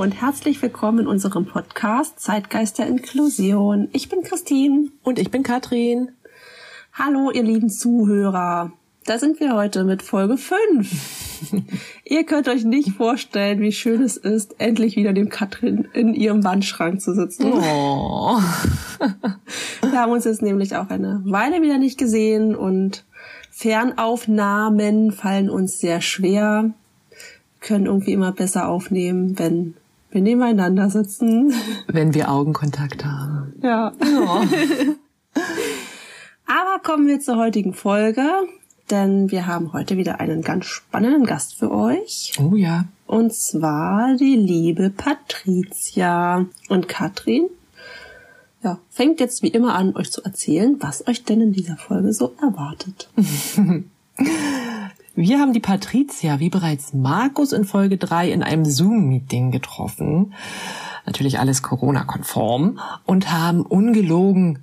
Hallo und herzlich willkommen in unserem Podcast Zeitgeist der Inklusion. Ich bin Christine. Und ich bin Katrin. Hallo, ihr lieben Zuhörer. Da sind wir heute mit Folge 5. ihr könnt euch nicht vorstellen, wie schön es ist, endlich wieder dem Katrin in ihrem Wandschrank zu sitzen. Oh. wir haben uns jetzt nämlich auch eine Weile wieder nicht gesehen und Fernaufnahmen fallen uns sehr schwer. Können irgendwie immer besser aufnehmen, wenn wir nebeneinander sitzen. Wenn wir Augenkontakt haben. Ja. Oh. Aber kommen wir zur heutigen Folge denn wir haben heute wieder einen ganz spannenden Gast für euch. Oh ja. Und zwar die liebe Patricia. Und Katrin, ja, fängt jetzt wie immer an, euch zu erzählen, was euch denn in dieser Folge so erwartet. Wir haben die Patricia, wie bereits Markus in Folge 3, in einem Zoom-Meeting getroffen. Natürlich alles Corona-konform und haben ungelogen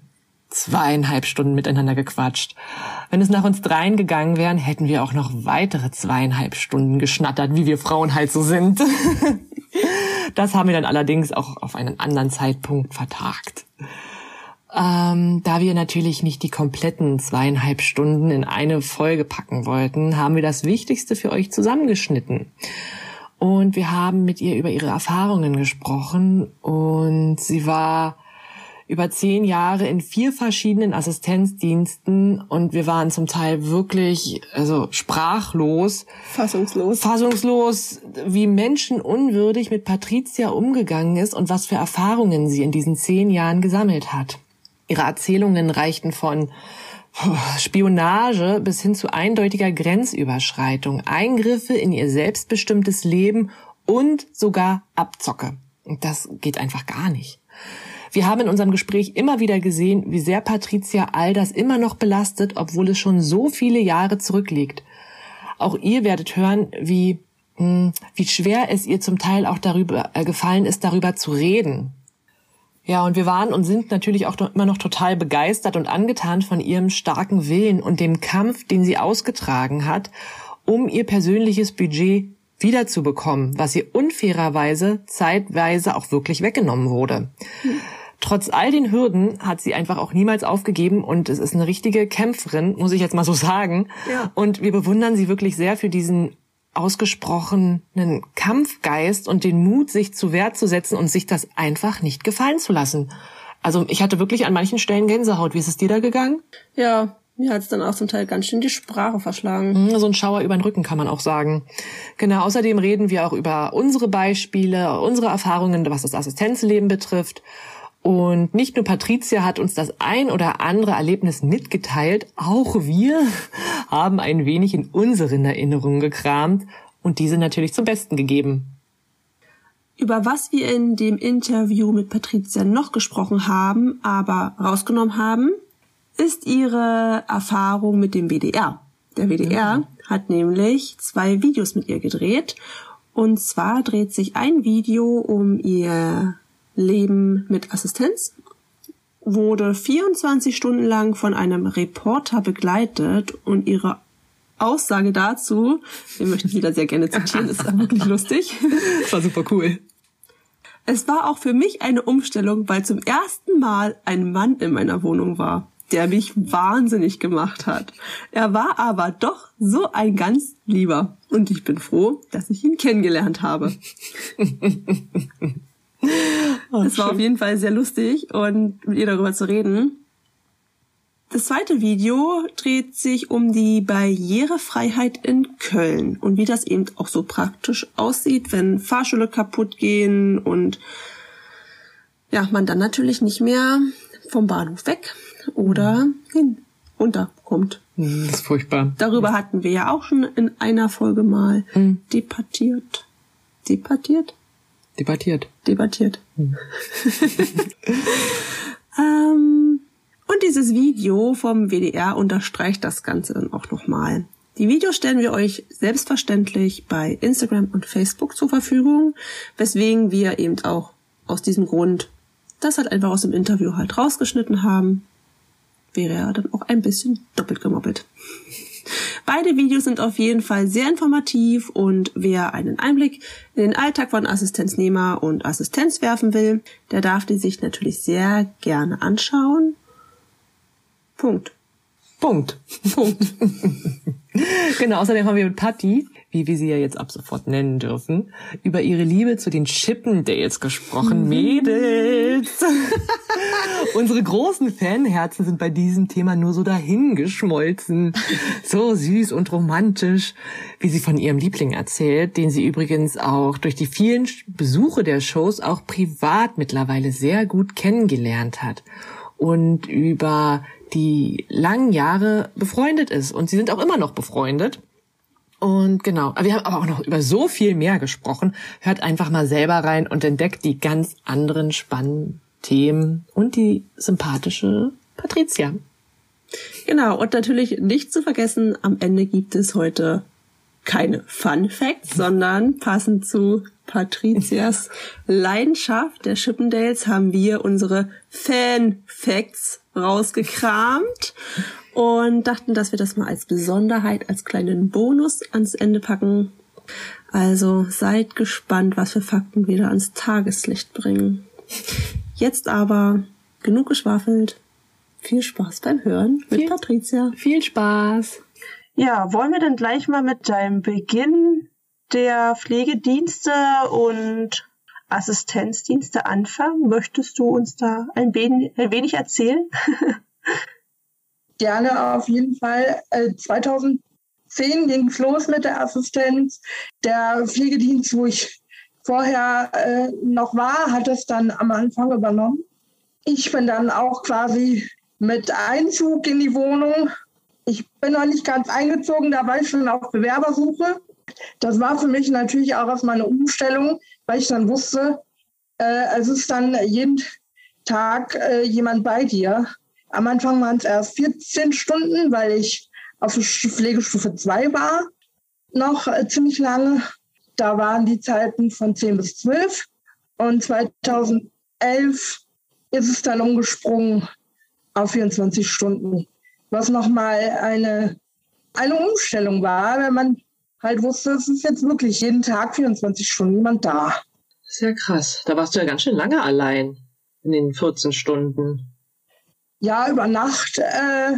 zweieinhalb Stunden miteinander gequatscht. Wenn es nach uns dreien gegangen wären, hätten wir auch noch weitere zweieinhalb Stunden geschnattert, wie wir Frauen halt so sind. Das haben wir dann allerdings auch auf einen anderen Zeitpunkt vertagt. Ähm, da wir natürlich nicht die kompletten zweieinhalb Stunden in eine Folge packen wollten, haben wir das Wichtigste für euch zusammengeschnitten. Und wir haben mit ihr über ihre Erfahrungen gesprochen und sie war über zehn Jahre in vier verschiedenen Assistenzdiensten und wir waren zum Teil wirklich also sprachlos, fassungslos, fassungslos, wie menschenunwürdig mit Patricia umgegangen ist und was für Erfahrungen sie in diesen zehn Jahren gesammelt hat. Ihre Erzählungen reichten von Spionage bis hin zu eindeutiger Grenzüberschreitung, Eingriffe in ihr selbstbestimmtes Leben und sogar Abzocke. Und das geht einfach gar nicht. Wir haben in unserem Gespräch immer wieder gesehen, wie sehr Patricia all das immer noch belastet, obwohl es schon so viele Jahre zurückliegt. Auch ihr werdet hören, wie, hm, wie schwer es ihr zum Teil auch darüber äh, gefallen ist, darüber zu reden. Ja, und wir waren und sind natürlich auch immer noch total begeistert und angetan von ihrem starken Willen und dem Kampf, den sie ausgetragen hat, um ihr persönliches Budget wiederzubekommen, was ihr unfairerweise zeitweise auch wirklich weggenommen wurde. Hm. Trotz all den Hürden hat sie einfach auch niemals aufgegeben und es ist eine richtige Kämpferin, muss ich jetzt mal so sagen. Ja. Und wir bewundern sie wirklich sehr für diesen ausgesprochenen Kampfgeist und den Mut, sich zu Wehr zu setzen und sich das einfach nicht gefallen zu lassen. Also ich hatte wirklich an manchen Stellen Gänsehaut. Wie ist es dir da gegangen? Ja, mir hat es dann auch zum Teil ganz schön die Sprache verschlagen. Mhm, so ein Schauer über den Rücken kann man auch sagen. Genau, außerdem reden wir auch über unsere Beispiele, unsere Erfahrungen, was das Assistenzleben betrifft und nicht nur Patricia hat uns das ein oder andere Erlebnis mitgeteilt, auch wir haben ein wenig in unseren Erinnerungen gekramt und diese natürlich zum Besten gegeben. Über was wir in dem Interview mit Patricia noch gesprochen haben, aber rausgenommen haben, ist ihre Erfahrung mit dem WDR. Der WDR mhm. hat nämlich zwei Videos mit ihr gedreht. Und zwar dreht sich ein Video um ihr Leben mit Assistenz, wurde 24 Stunden lang von einem Reporter begleitet und ihre Aussage dazu, den möchte ich wieder sehr gerne zitieren, ist wirklich lustig. Das war super cool. Es war auch für mich eine Umstellung, weil zum ersten Mal ein Mann in meiner Wohnung war, der mich wahnsinnig gemacht hat. Er war aber doch so ein ganz lieber und ich bin froh, dass ich ihn kennengelernt habe. Oh, es war auf jeden Fall sehr lustig und mit ihr darüber zu reden. Das zweite Video dreht sich um die Barrierefreiheit in Köln und wie das eben auch so praktisch aussieht, wenn Fahrschule kaputt gehen und ja, man dann natürlich nicht mehr vom Bahnhof weg oder hin runterkommt. Das ist furchtbar. Darüber hatten wir ja auch schon in einer Folge mal Mhm. debattiert. Debattiert? Debattiert. Debattiert. ähm, und dieses Video vom WDR unterstreicht das Ganze dann auch nochmal. Die Videos stellen wir euch selbstverständlich bei Instagram und Facebook zur Verfügung, weswegen wir eben auch aus diesem Grund das halt einfach aus dem Interview halt rausgeschnitten haben. Wäre ja dann auch ein bisschen doppelt gemoppelt. Beide Videos sind auf jeden Fall sehr informativ und wer einen Einblick in den Alltag von Assistenznehmer und Assistenz werfen will, der darf die sich natürlich sehr gerne anschauen. Punkt. Punkt. Punkt. genau, außerdem haben wir mit Patty, wie wir sie ja jetzt ab sofort nennen dürfen, über ihre Liebe zu den Chippendales gesprochen. Mädels! Unsere großen Fanherzen sind bei diesem Thema nur so dahingeschmolzen. So süß und romantisch, wie sie von ihrem Liebling erzählt, den sie übrigens auch durch die vielen Besuche der Shows auch privat mittlerweile sehr gut kennengelernt hat. Und über die langen Jahre befreundet ist. Und sie sind auch immer noch befreundet. Und genau, wir haben aber auch noch über so viel mehr gesprochen. Hört einfach mal selber rein und entdeckt die ganz anderen spannenden Themen und die sympathische Patricia. Genau, und natürlich nicht zu vergessen, am Ende gibt es heute keine Fun Facts, sondern passend zu Patricias Leidenschaft der Chippendales haben wir unsere Fan Facts rausgekramt und dachten, dass wir das mal als Besonderheit, als kleinen Bonus ans Ende packen. Also seid gespannt, was für Fakten wir da ans Tageslicht bringen. Jetzt aber genug geschwafelt. Viel Spaß beim Hören mit Viel- Patricia. Viel Spaß! Ja, wollen wir denn gleich mal mit deinem Beginn der Pflegedienste und Assistenzdienste anfangen? Möchtest du uns da ein wenig, ein wenig erzählen? Gerne auf jeden Fall. Äh, 2010 ging es los mit der Assistenz. Der Pflegedienst, wo ich vorher äh, noch war, hat es dann am Anfang übernommen. Ich bin dann auch quasi mit Einzug in die Wohnung. Ich bin noch nicht ganz eingezogen, da war ich schon auf Bewerbersuche. Das war für mich natürlich auch erstmal eine Umstellung, weil ich dann wusste, äh, es ist dann jeden Tag äh, jemand bei dir. Am Anfang waren es erst 14 Stunden, weil ich auf Pflegestufe 2 war, noch äh, ziemlich lange. Da waren die Zeiten von 10 bis 12. Und 2011 ist es dann umgesprungen auf 24 Stunden, was nochmal eine, eine Umstellung war, wenn man halt wusste, es ist jetzt wirklich jeden Tag 24 Stunden jemand da. Sehr krass. Da warst du ja ganz schön lange allein in den 14 Stunden. Ja, über Nacht äh,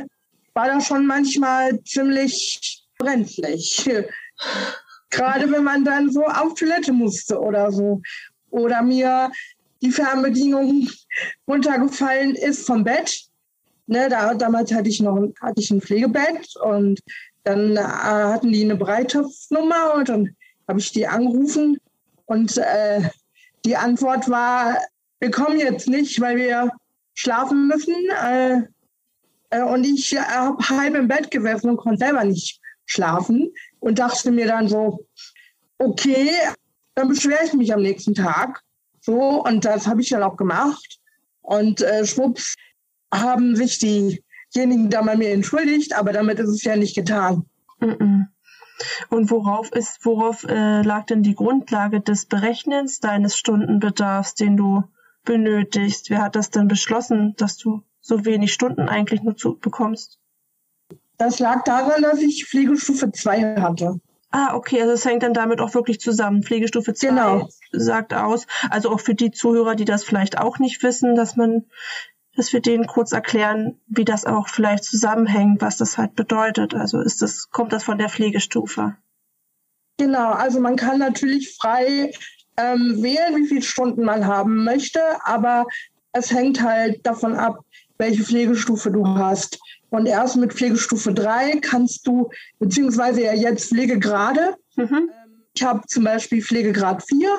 war das schon manchmal ziemlich brenzlig. Gerade wenn man dann so auf Toilette musste oder so. Oder mir die Fernbedienung runtergefallen ist vom Bett. Ne, da, damals hatte ich noch ein- hatte ich ein Pflegebett und dann äh, hatten die eine Bereitschaftsnummer und dann habe ich die angerufen und äh, die Antwort war, wir kommen jetzt nicht, weil wir schlafen müssen. Äh, äh, und ich äh, habe halb im Bett gesessen und konnte selber nicht schlafen und dachte mir dann so, okay, dann beschwere ich mich am nächsten Tag. So, und das habe ich dann auch gemacht. Und äh, schwupps haben sich diejenigen da bei mir entschuldigt, aber damit ist es ja nicht getan. Und worauf ist, worauf äh, lag denn die Grundlage des Berechnens deines Stundenbedarfs, den du benötigst? Wer hat das denn beschlossen, dass du so wenig Stunden eigentlich nur zu bekommst? Das lag daran, dass ich Pflegestufe 2 hatte. Ah, okay, also es hängt dann damit auch wirklich zusammen. Pflegestufe 2 Genau. sagt aus. Also auch für die Zuhörer, die das vielleicht auch nicht wissen, dass man, dass wir denen kurz erklären, wie das auch vielleicht zusammenhängt, was das halt bedeutet. Also ist das, kommt das von der Pflegestufe? Genau, also man kann natürlich frei ähm, wählen, wie viele Stunden man haben möchte, aber es hängt halt davon ab, welche Pflegestufe du hast. Und erst mit Pflegestufe 3 kannst du, beziehungsweise ja jetzt Pflegegrade. Mhm. Ich habe zum Beispiel Pflegegrad 4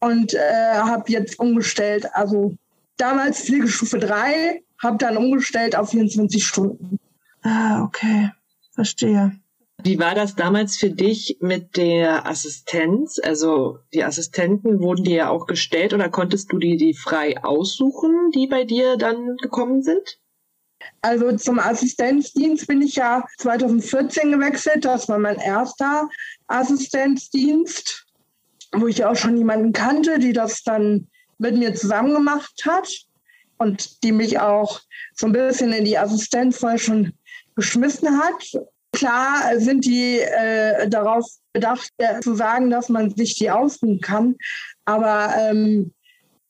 und äh, habe jetzt umgestellt, also damals Pflegestufe 3 habe dann umgestellt auf 24 Stunden. Ah, okay. Verstehe. Wie war das damals für dich mit der Assistenz? Also die Assistenten wurden dir ja auch gestellt oder konntest du die, die frei aussuchen, die bei dir dann gekommen sind? Also zum Assistenzdienst bin ich ja 2014 gewechselt. Das war mein erster Assistenzdienst, wo ich auch schon jemanden kannte, die das dann mit mir zusammen gemacht hat und die mich auch so ein bisschen in die Assistenz vorher schon geschmissen hat. Klar sind die äh, darauf bedacht, äh, zu sagen, dass man sich die ausruhen kann, aber ähm,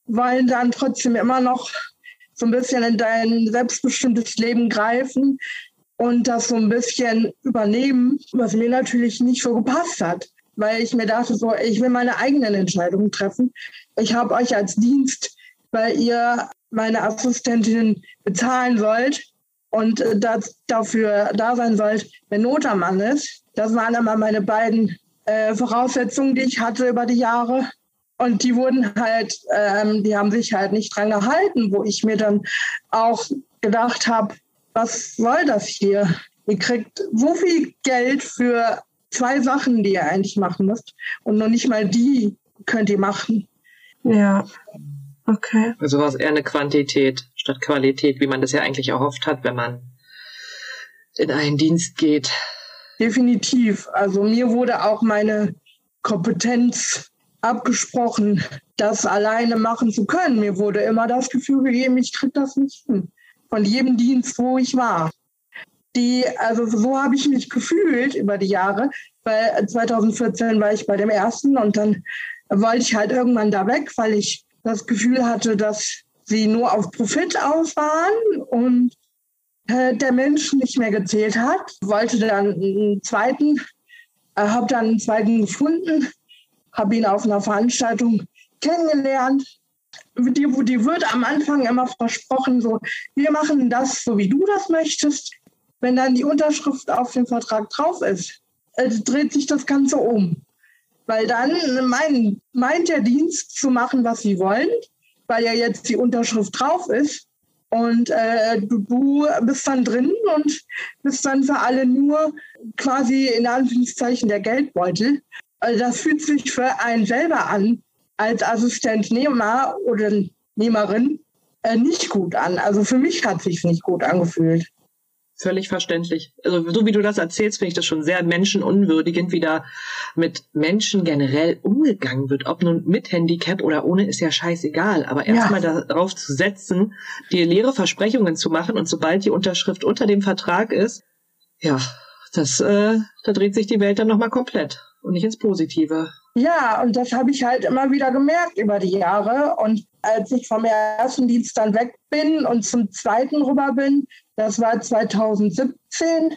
wollen dann trotzdem immer noch so ein bisschen in dein selbstbestimmtes Leben greifen und das so ein bisschen übernehmen, was mir natürlich nicht so gepasst hat, weil ich mir dachte, so, ich will meine eigenen Entscheidungen treffen. Ich habe euch als Dienst, weil ihr meine Assistentin bezahlen sollt und äh, das, dafür da sein sollt, wenn Not am Mann ist. Das waren immer meine beiden äh, Voraussetzungen, die ich hatte über die Jahre. Und die wurden halt, ähm, die haben sich halt nicht dran gehalten, wo ich mir dann auch gedacht habe, was soll das hier? Ihr kriegt so viel Geld für zwei Sachen, die ihr eigentlich machen müsst. Und noch nicht mal die könnt ihr machen. Ja. Okay. Also war es eher eine Quantität statt Qualität, wie man das ja eigentlich erhofft hat, wenn man in einen Dienst geht. Definitiv. Also mir wurde auch meine Kompetenz abgesprochen, das alleine machen zu können. Mir wurde immer das Gefühl gegeben, ich kriege das nicht hin. Von jedem Dienst, wo ich war. Die, also so habe ich mich gefühlt über die Jahre, weil 2014 war ich bei dem ersten und dann wollte ich halt irgendwann da weg, weil ich das Gefühl hatte, dass sie nur auf Profit aus waren und äh, der Mensch nicht mehr gezählt hat. Wollte dann einen zweiten, äh, habe dann einen zweiten gefunden, habe ihn auf einer Veranstaltung kennengelernt. Die, die wird am Anfang immer versprochen, so, wir machen das so, wie du das möchtest. Wenn dann die Unterschrift auf dem Vertrag drauf ist, äh, dreht sich das Ganze um. Weil dann mein, meint der Dienst zu machen, was sie wollen, weil ja jetzt die Unterschrift drauf ist. Und äh, du, du bist dann drin und bist dann für alle nur quasi in Anführungszeichen der Geldbeutel. Also das fühlt sich für einen selber an, als Assistentnehmer oder Nehmerin, äh, nicht gut an. Also für mich hat sich nicht gut angefühlt. Völlig verständlich. Also so wie du das erzählst, finde ich das schon sehr menschenunwürdigend, wie da mit Menschen generell umgegangen wird. Ob nun mit Handicap oder ohne, ist ja scheißegal. Aber erstmal ja. darauf zu setzen, dir leere Versprechungen zu machen und sobald die Unterschrift unter dem Vertrag ist, ja, das, äh, da dreht sich die Welt dann nochmal komplett und nicht ins Positive. Ja, und das habe ich halt immer wieder gemerkt über die Jahre. Und als ich vom ersten Dienst dann weg bin und zum zweiten rüber bin, das war 2017.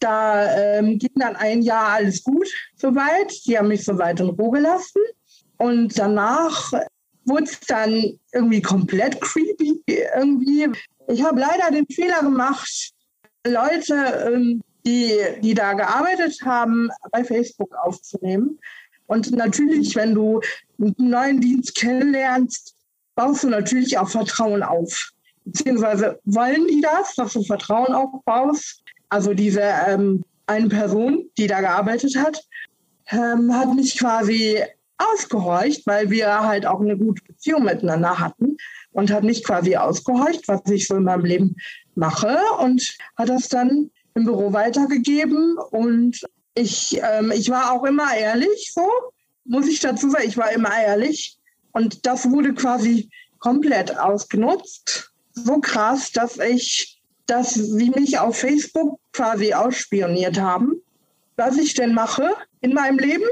Da ähm, ging dann ein Jahr alles gut soweit. Die haben mich soweit in Ruhe gelassen. Und danach wurde es dann irgendwie komplett creepy. Irgendwie. Ich habe leider den Fehler gemacht, Leute, ähm, die, die da gearbeitet haben, bei Facebook aufzunehmen. Und natürlich, wenn du einen neuen Dienst kennenlernst, baust du natürlich auch Vertrauen auf beziehungsweise wollen die das, dass du Vertrauen aufbaust. Also diese ähm, eine Person, die da gearbeitet hat, ähm, hat mich quasi ausgehorcht, weil wir halt auch eine gute Beziehung miteinander hatten und hat nicht quasi ausgehorcht, was ich so in meinem Leben mache und hat das dann im Büro weitergegeben und ich, ähm, ich war auch immer ehrlich, so muss ich dazu sagen, ich war immer ehrlich und das wurde quasi komplett ausgenutzt so krass, dass ich, dass sie mich auf Facebook quasi ausspioniert haben, was ich denn mache in meinem Leben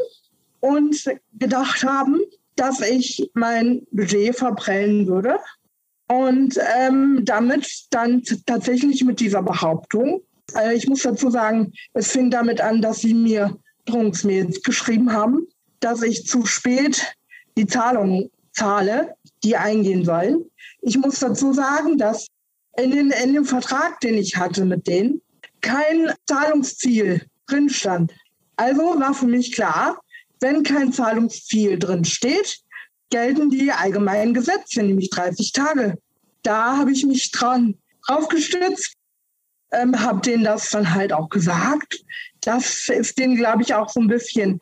und gedacht haben, dass ich mein Budget verprellen würde. Und ähm, damit dann tatsächlich mit dieser Behauptung, äh, ich muss dazu sagen, es fing damit an, dass sie mir Drohungsmails geschrieben haben, dass ich zu spät die Zahlung zahle, die eingehen sollen. Ich muss dazu sagen, dass in, den, in dem Vertrag, den ich hatte mit denen, kein Zahlungsziel drin stand. Also war für mich klar, wenn kein Zahlungsziel drin steht, gelten die allgemeinen Gesetze, nämlich 30 Tage. Da habe ich mich dran draufgestützt, ähm, habe denen das dann halt auch gesagt. Das ist denen, glaube ich, auch so ein bisschen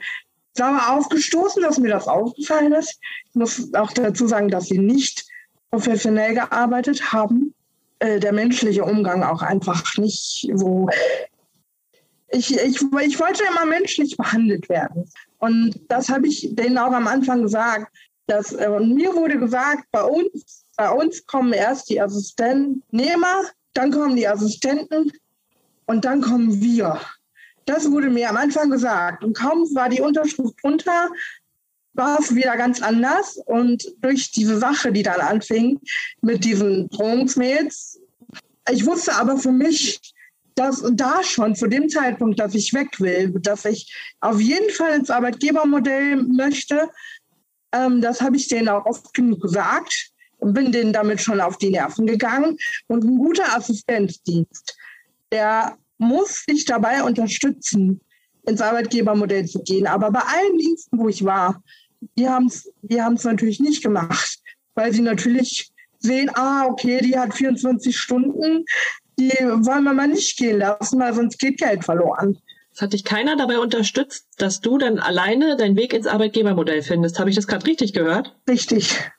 sauer aufgestoßen, dass mir das aufgefallen ist. Ich muss auch dazu sagen, dass sie nicht professionell gearbeitet haben. Äh, der menschliche Umgang auch einfach nicht so. Ich, ich, ich wollte immer menschlich behandelt werden. Und das habe ich denen auch am Anfang gesagt. Dass, äh, und mir wurde gesagt, bei uns, bei uns kommen erst die Assistentennehmer, dann kommen die Assistenten und dann kommen wir. Das wurde mir am Anfang gesagt. Und kaum war die Unterschrift drunter, war es wieder ganz anders. Und durch diese Sache, die dann anfing mit diesen Drohungsmails, ich wusste aber für mich, dass da schon zu dem Zeitpunkt, dass ich weg will, dass ich auf jeden Fall ins Arbeitgebermodell möchte, ähm, das habe ich denen auch oft genug gesagt und bin denen damit schon auf die Nerven gegangen. Und ein guter Assistenzdienst, der muss dich dabei unterstützen, ins Arbeitgebermodell zu gehen. Aber bei allen Diensten, wo ich war, die haben es die haben's natürlich nicht gemacht, weil sie natürlich sehen, ah, okay, die hat 24 Stunden, die wollen wir mal nicht gehen lassen, weil sonst geht Geld verloren. Es hat dich keiner dabei unterstützt, dass du dann alleine deinen Weg ins Arbeitgebermodell findest. Habe ich das gerade richtig gehört? Richtig.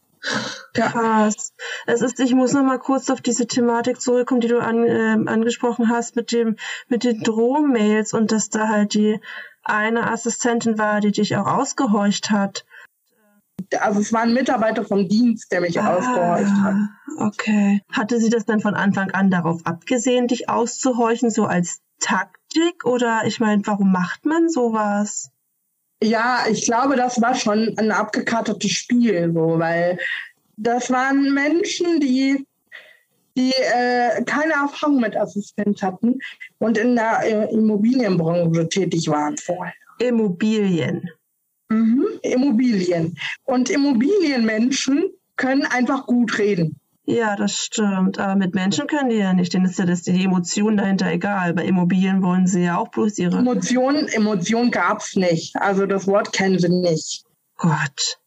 Krass. Es ist, ich muss noch mal kurz auf diese Thematik zurückkommen, die du an, äh, angesprochen hast mit dem, mit den Drohmails und dass da halt die eine Assistentin war, die dich auch ausgehorcht hat. Also es war ein Mitarbeiter vom Dienst, der mich ah, ausgehorcht hat. Okay. Hatte sie das dann von Anfang an darauf abgesehen, dich auszuhorchen, so als Taktik? Oder ich meine, warum macht man sowas? Ja, ich glaube, das war schon ein abgekartetes Spiel, so, weil das waren Menschen, die, die äh, keine Erfahrung mit Assistenz hatten und in der äh, Immobilienbranche tätig waren vorher. Immobilien. Mhm, Immobilien. Und Immobilienmenschen können einfach gut reden. Ja, das stimmt. Aber mit Menschen können die ja nicht, denen ist ja das, die Emotionen dahinter egal. Bei Immobilien wollen sie ja auch bloß ihre. Emotionen, Emotionen gab es nicht. Also das Wort kennen sie nicht. Gott.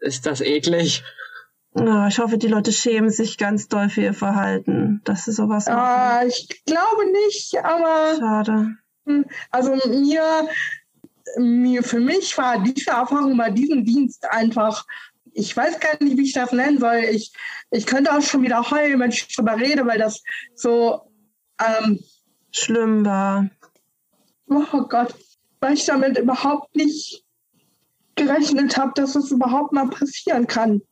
Ist das eklig? Ja, ich hoffe, die Leute schämen sich ganz doll für ihr Verhalten, dass sie sowas machen. Ah, ich glaube nicht, aber. Schade. Hm, also mir, mir, für mich war diese Erfahrung bei diesem Dienst einfach ich weiß gar nicht, wie ich das nennen soll. Ich, ich könnte auch schon wieder heulen, wenn ich darüber rede, weil das so ähm, schlimm war. Oh Gott, weil ich damit überhaupt nicht gerechnet habe, dass es überhaupt mal passieren kann.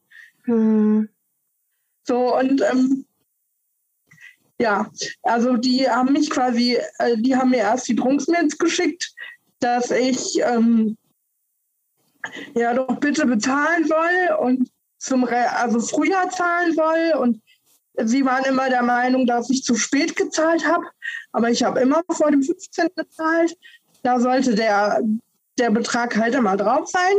Hm. So, und ähm, ja, also die haben mich quasi, äh, die haben mir erst die Trunksmails geschickt, dass ich ähm, ja doch bitte bezahlen soll und zum Re also früher zahlen soll und sie waren immer der Meinung, dass ich zu spät gezahlt habe, aber ich habe immer vor dem 15. bezahlt. Da sollte der, der Betrag halt immer drauf sein.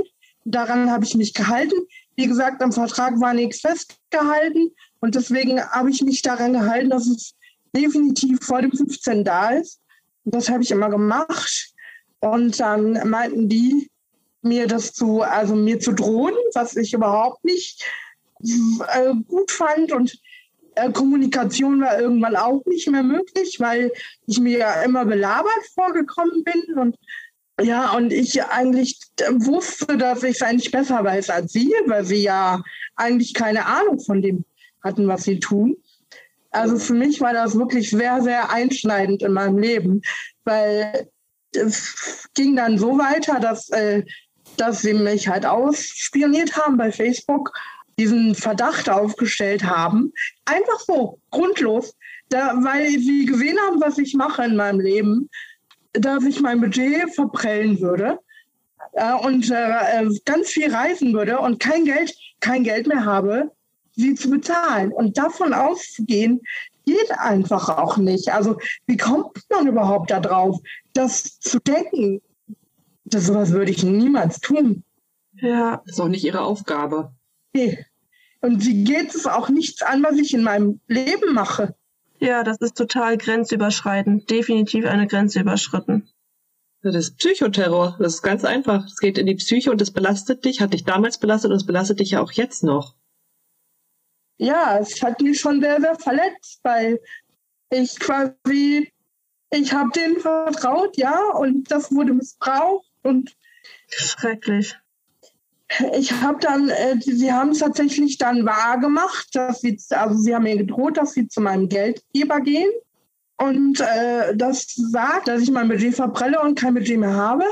Daran habe ich mich gehalten. Wie gesagt, am Vertrag war nichts festgehalten und deswegen habe ich mich daran gehalten, dass es definitiv vor dem 15. da ist. Und das habe ich immer gemacht. Und dann meinten die, mir das zu, also mir zu drohen, was ich überhaupt nicht äh, gut fand und äh, Kommunikation war irgendwann auch nicht mehr möglich, weil ich mir ja immer belabert vorgekommen bin und ja, und ich eigentlich wusste, dass ich es eigentlich besser weiß als sie, weil sie ja eigentlich keine Ahnung von dem hatten, was sie tun. Also für mich war das wirklich sehr, sehr einschneidend in meinem Leben, weil es ging dann so weiter, dass äh, dass sie mich halt ausspioniert haben bei Facebook, diesen Verdacht aufgestellt haben. Einfach so, grundlos, da, weil sie gesehen haben, was ich mache in meinem Leben, dass ich mein Budget verprellen würde äh, und äh, ganz viel reisen würde und kein Geld, kein Geld mehr habe, sie zu bezahlen. Und davon auszugehen, geht einfach auch nicht. Also wie kommt man überhaupt darauf, das zu denken? Das sowas würde ich niemals tun. Ja. Das ist auch nicht ihre Aufgabe. Nee. Und sie geht es auch nichts an, was ich in meinem Leben mache. Ja, das ist total grenzüberschreitend. Definitiv eine Grenze überschritten. Das ist Psychoterror. Das ist ganz einfach. Es geht in die Psyche und es belastet dich, hat dich damals belastet und es belastet dich ja auch jetzt noch. ja, es hat mich schon sehr, sehr verletzt, weil ich quasi, ich habe denen vertraut, ja, und das wurde missbraucht und schrecklich. Ich habe dann, äh, sie haben es tatsächlich dann wahr gemacht, dass sie, also sie haben mir gedroht, dass sie zu meinem Geldgeber gehen und äh, das sagt, dass ich mein Budget verprelle und kein Budget mehr habe.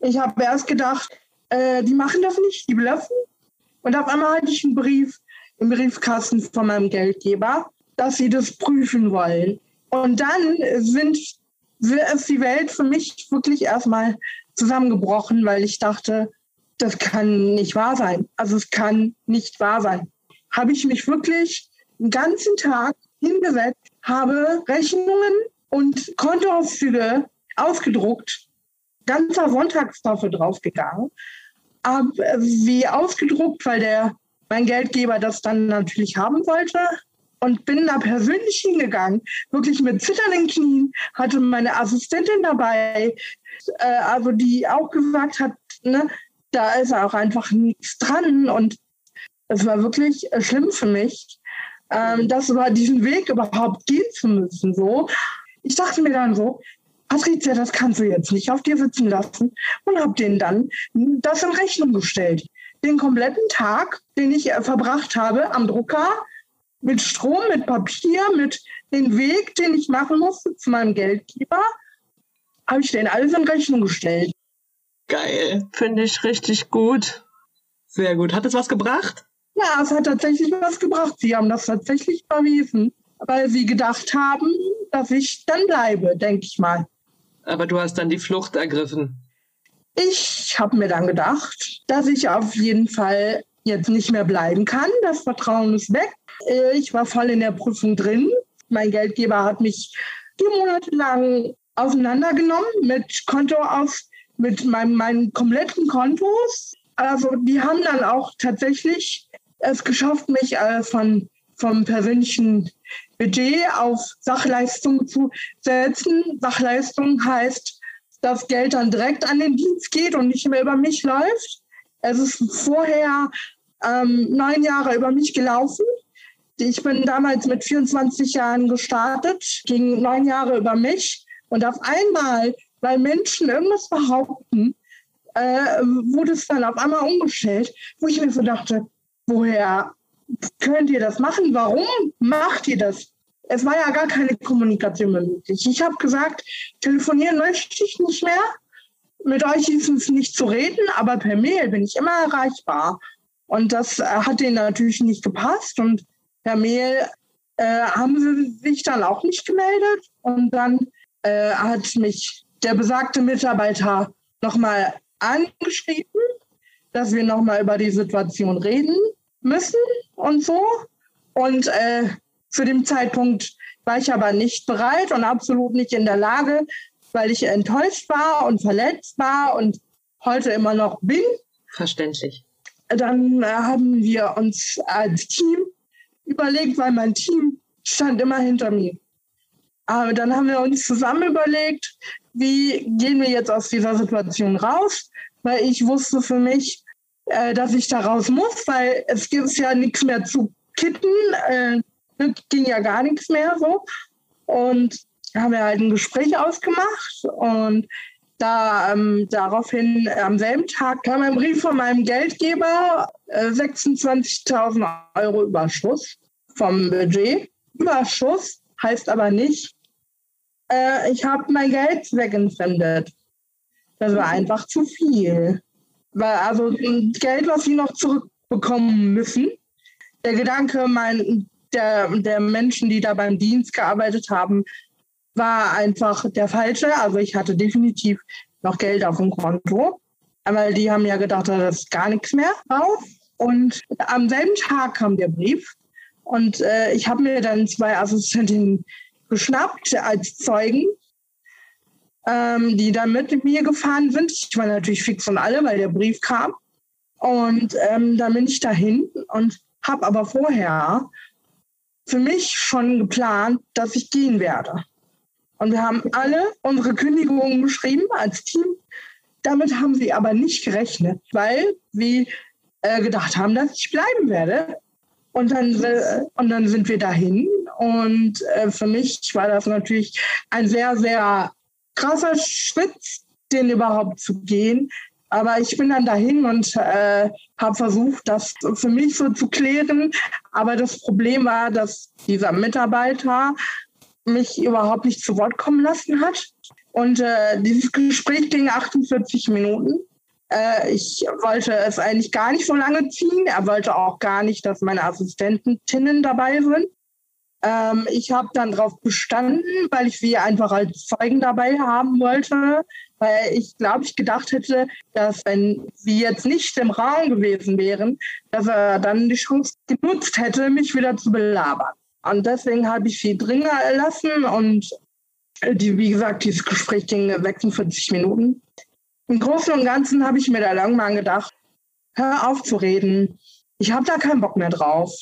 Ich habe erst gedacht, äh, die machen das nicht, die bluffen. Und auf einmal hatte ich einen Brief im Briefkasten von meinem Geldgeber, dass sie das prüfen wollen. Und dann sind, ist die Welt für mich wirklich erstmal zusammengebrochen, weil ich dachte, das kann nicht wahr sein. Also es kann nicht wahr sein. Habe ich mich wirklich den ganzen Tag hingesetzt, habe Rechnungen und Kontoauszüge ausgedruckt, ganzer Sonntagstafel draufgegangen, habe wie ausgedruckt, weil der mein Geldgeber das dann natürlich haben wollte und bin da persönlich hingegangen, wirklich mit zitternden Knien, hatte meine Assistentin dabei, äh, also die auch gesagt hat, ne, da ist auch einfach nichts dran und es war wirklich äh, schlimm für mich, ähm, das über diesen Weg überhaupt gehen zu müssen. So, ich dachte mir dann so, Patricia, das kannst du jetzt nicht auf dir sitzen lassen und habe denen dann das in Rechnung gestellt. Den kompletten Tag, den ich äh, verbracht habe am Drucker, mit Strom, mit Papier, mit dem Weg, den ich machen musste zu meinem Geldgeber, habe ich denen alles in Rechnung gestellt. Geil. Finde ich richtig gut. Sehr gut. Hat es was gebracht? Ja, es hat tatsächlich was gebracht. Sie haben das tatsächlich verwiesen, weil sie gedacht haben, dass ich dann bleibe, denke ich mal. Aber du hast dann die Flucht ergriffen. Ich habe mir dann gedacht, dass ich auf jeden Fall jetzt nicht mehr bleiben kann. Das Vertrauen ist weg. Ich war voll in der Prüfung drin. Mein Geldgeber hat mich vier Monate lang auseinandergenommen mit Konto auf, mit meinem, meinen kompletten Kontos. Also die haben dann auch tatsächlich es geschafft, mich äh, von, vom persönlichen Budget auf Sachleistung zu setzen. Sachleistung heißt, dass Geld dann direkt an den Dienst geht und nicht mehr über mich läuft. Es ist vorher ähm, neun Jahre über mich gelaufen. Ich bin damals mit 24 Jahren gestartet, ging neun Jahre über mich. Und auf einmal, weil Menschen irgendwas behaupten, äh, wurde es dann auf einmal umgestellt, wo ich mir so dachte, woher könnt ihr das machen? Warum macht ihr das? Es war ja gar keine Kommunikation mehr möglich. Ich habe gesagt, telefonieren möchte ich nicht mehr. Mit euch ist es nicht zu reden, aber per Mail bin ich immer erreichbar. Und das äh, hat denen natürlich nicht gepasst. Und per Mail äh, haben sie sich dann auch nicht gemeldet. Und dann äh, hat mich der besagte Mitarbeiter nochmal angeschrieben, dass wir nochmal über die Situation reden müssen und so. Und äh, zu dem Zeitpunkt war ich aber nicht bereit und absolut nicht in der Lage, weil ich enttäuscht war und verletzt war und heute immer noch bin. Verständlich. Dann äh, haben wir uns als Team überlegt, weil mein Team stand immer hinter mir. Aber dann haben wir uns zusammen überlegt, wie gehen wir jetzt aus dieser Situation raus, weil ich wusste für mich, äh, dass ich da raus muss, weil es gibt ja nichts mehr zu kitten. Äh, ging ja gar nichts mehr so. Und haben wir halt ein Gespräch ausgemacht und da ähm, daraufhin am selben Tag kam ein Brief von meinem Geldgeber, äh, 26.000 Euro Überschuss vom Budget. Überschuss heißt aber nicht, äh, ich habe mein Geld wegentfremdet. Das war einfach zu viel. Weil also Geld, was sie noch zurückbekommen müssen. Der Gedanke mein, der, der Menschen, die da beim Dienst gearbeitet haben, war einfach der falsche. Also ich hatte definitiv noch Geld auf dem Konto. Aber die haben ja gedacht, da ist gar nichts mehr drauf. Und am selben Tag kam der Brief. Und äh, ich habe mir dann zwei Assistentinnen geschnappt als Zeugen, ähm, die dann mit mir gefahren sind. Ich war natürlich fix und alle, weil der Brief kam. Und ähm, dann bin ich dahin und habe aber vorher für mich schon geplant, dass ich gehen werde. Und wir haben alle unsere Kündigungen geschrieben als Team. Damit haben sie aber nicht gerechnet, weil wir äh, gedacht haben, dass ich bleiben werde. Und dann, äh, und dann sind wir dahin. Und äh, für mich war das natürlich ein sehr, sehr krasser Schritt, den überhaupt zu gehen. Aber ich bin dann dahin und äh, habe versucht, das für mich so zu klären. Aber das Problem war, dass dieser Mitarbeiter mich überhaupt nicht zu Wort kommen lassen hat. Und äh, dieses Gespräch ging 48 Minuten. Äh, ich wollte es eigentlich gar nicht so lange ziehen. Er wollte auch gar nicht, dass meine Assistentinnen dabei sind. Ähm, ich habe dann darauf bestanden, weil ich sie einfach als Zeugen dabei haben wollte, weil ich glaube, ich gedacht hätte, dass wenn sie jetzt nicht im Raum gewesen wären, dass er dann die Chance genutzt hätte, mich wieder zu belabern. Und deswegen habe ich sie drin erlassen und die, wie gesagt, dieses Gespräch ging 46 Minuten. Im Großen und Ganzen habe ich mir da irgendwann gedacht, hör auf zu reden. Ich habe da keinen Bock mehr drauf.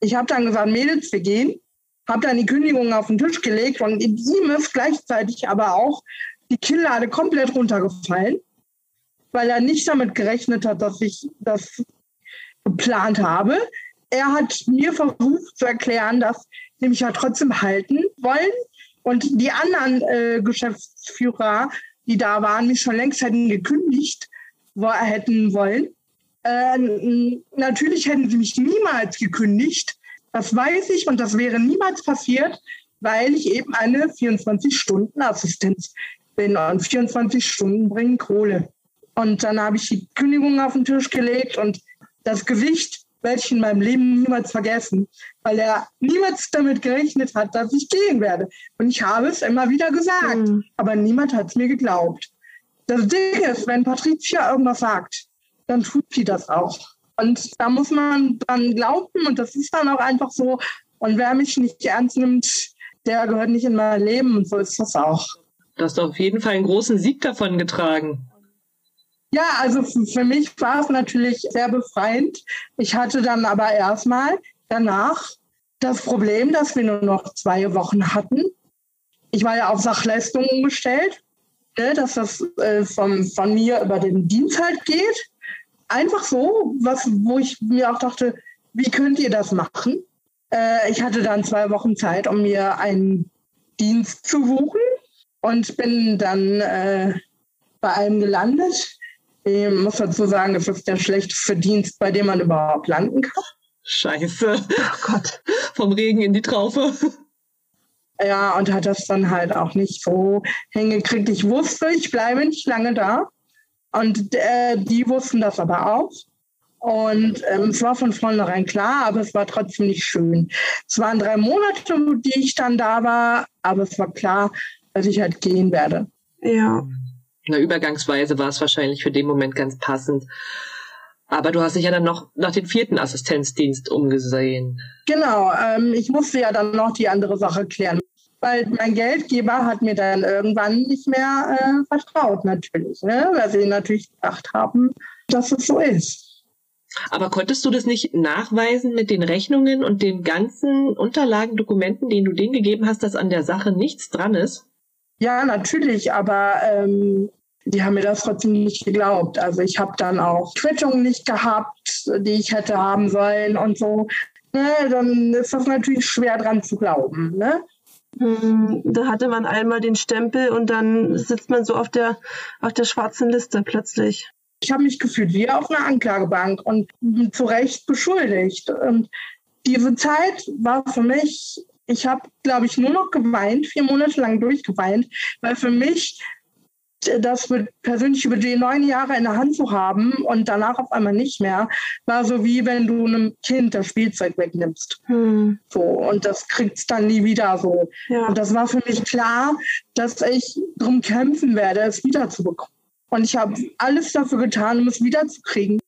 Ich habe dann gesagt, Mädels, wir gehen. Habe dann die Kündigung auf den Tisch gelegt und ihm ist gleichzeitig aber auch die Kinnlade komplett runtergefallen, weil er nicht damit gerechnet hat, dass ich das geplant habe. Er hat mir versucht zu erklären, dass sie mich ja trotzdem halten wollen und die anderen äh, Geschäftsführer die da waren, mich schon längst hätten gekündigt hätten wollen. Äh, natürlich hätten sie mich niemals gekündigt. Das weiß ich und das wäre niemals passiert, weil ich eben eine 24-Stunden-Assistenz bin und 24 Stunden bringen Kohle. Und dann habe ich die Kündigung auf den Tisch gelegt und das Gewicht werde ich in meinem Leben niemals vergessen, weil er niemals damit gerechnet hat, dass ich gehen werde. Und ich habe es immer wieder gesagt, mhm. aber niemand hat es mir geglaubt. Das Ding ist, wenn Patricia irgendwas sagt, dann tut sie das auch. Und da muss man dran glauben und das ist dann auch einfach so. Und wer mich nicht ernst nimmt, der gehört nicht in mein Leben und so ist das auch. Du hast auf jeden Fall einen großen Sieg davon getragen. Ja, also für mich war es natürlich sehr befreiend. Ich hatte dann aber erstmal danach das Problem, dass wir nur noch zwei Wochen hatten. Ich war ja auf Sachleistungen gestellt, ne, dass das äh, von, von mir über den Dienst halt geht. Einfach so, was, wo ich mir auch dachte, wie könnt ihr das machen? Äh, ich hatte dann zwei Wochen Zeit, um mir einen Dienst zu suchen und bin dann äh, bei einem gelandet, ich muss dazu sagen, es ist der schlechteste Dienst, bei dem man überhaupt landen kann. Scheiße. Oh Gott. Vom Regen in die Traufe. Ja, und hat das dann halt auch nicht so hingekriegt. Ich wusste, ich bleibe nicht lange da. Und äh, die wussten das aber auch. Und ähm, es war von vornherein klar, aber es war trotzdem nicht schön. Es waren drei Monate, die ich dann da war, aber es war klar, dass ich halt gehen werde. Ja einer Übergangsweise war es wahrscheinlich für den Moment ganz passend. Aber du hast dich ja dann noch nach dem vierten Assistenzdienst umgesehen. Genau, ähm, ich musste ja dann noch die andere Sache klären. Weil mein Geldgeber hat mir dann irgendwann nicht mehr äh, vertraut, natürlich. Ne? Weil sie natürlich gedacht haben, dass es so ist. Aber konntest du das nicht nachweisen mit den Rechnungen und den ganzen Unterlagen, Dokumenten, denen du denen gegeben hast, dass an der Sache nichts dran ist? Ja, natürlich, aber ähm, die haben mir das trotzdem nicht geglaubt. Also ich habe dann auch Quittungen nicht gehabt, die ich hätte haben sollen und so. Ne, dann ist das natürlich schwer dran zu glauben. Ne? Hm, da hatte man einmal den Stempel und dann sitzt man so auf der, auf der schwarzen Liste plötzlich. Ich habe mich gefühlt wie auf einer Anklagebank und zu Recht beschuldigt. Und diese Zeit war für mich ich habe, glaube ich, nur noch geweint, vier Monate lang durchgeweint, weil für mich das persönliche Budget neun Jahre in der Hand zu haben und danach auf einmal nicht mehr, war so wie wenn du einem Kind das Spielzeug wegnimmst. Hm. So, und das kriegt es dann nie wieder so. Ja. Und das war für mich klar, dass ich darum kämpfen werde, es wiederzubekommen. Und ich habe alles dafür getan, um es wiederzukriegen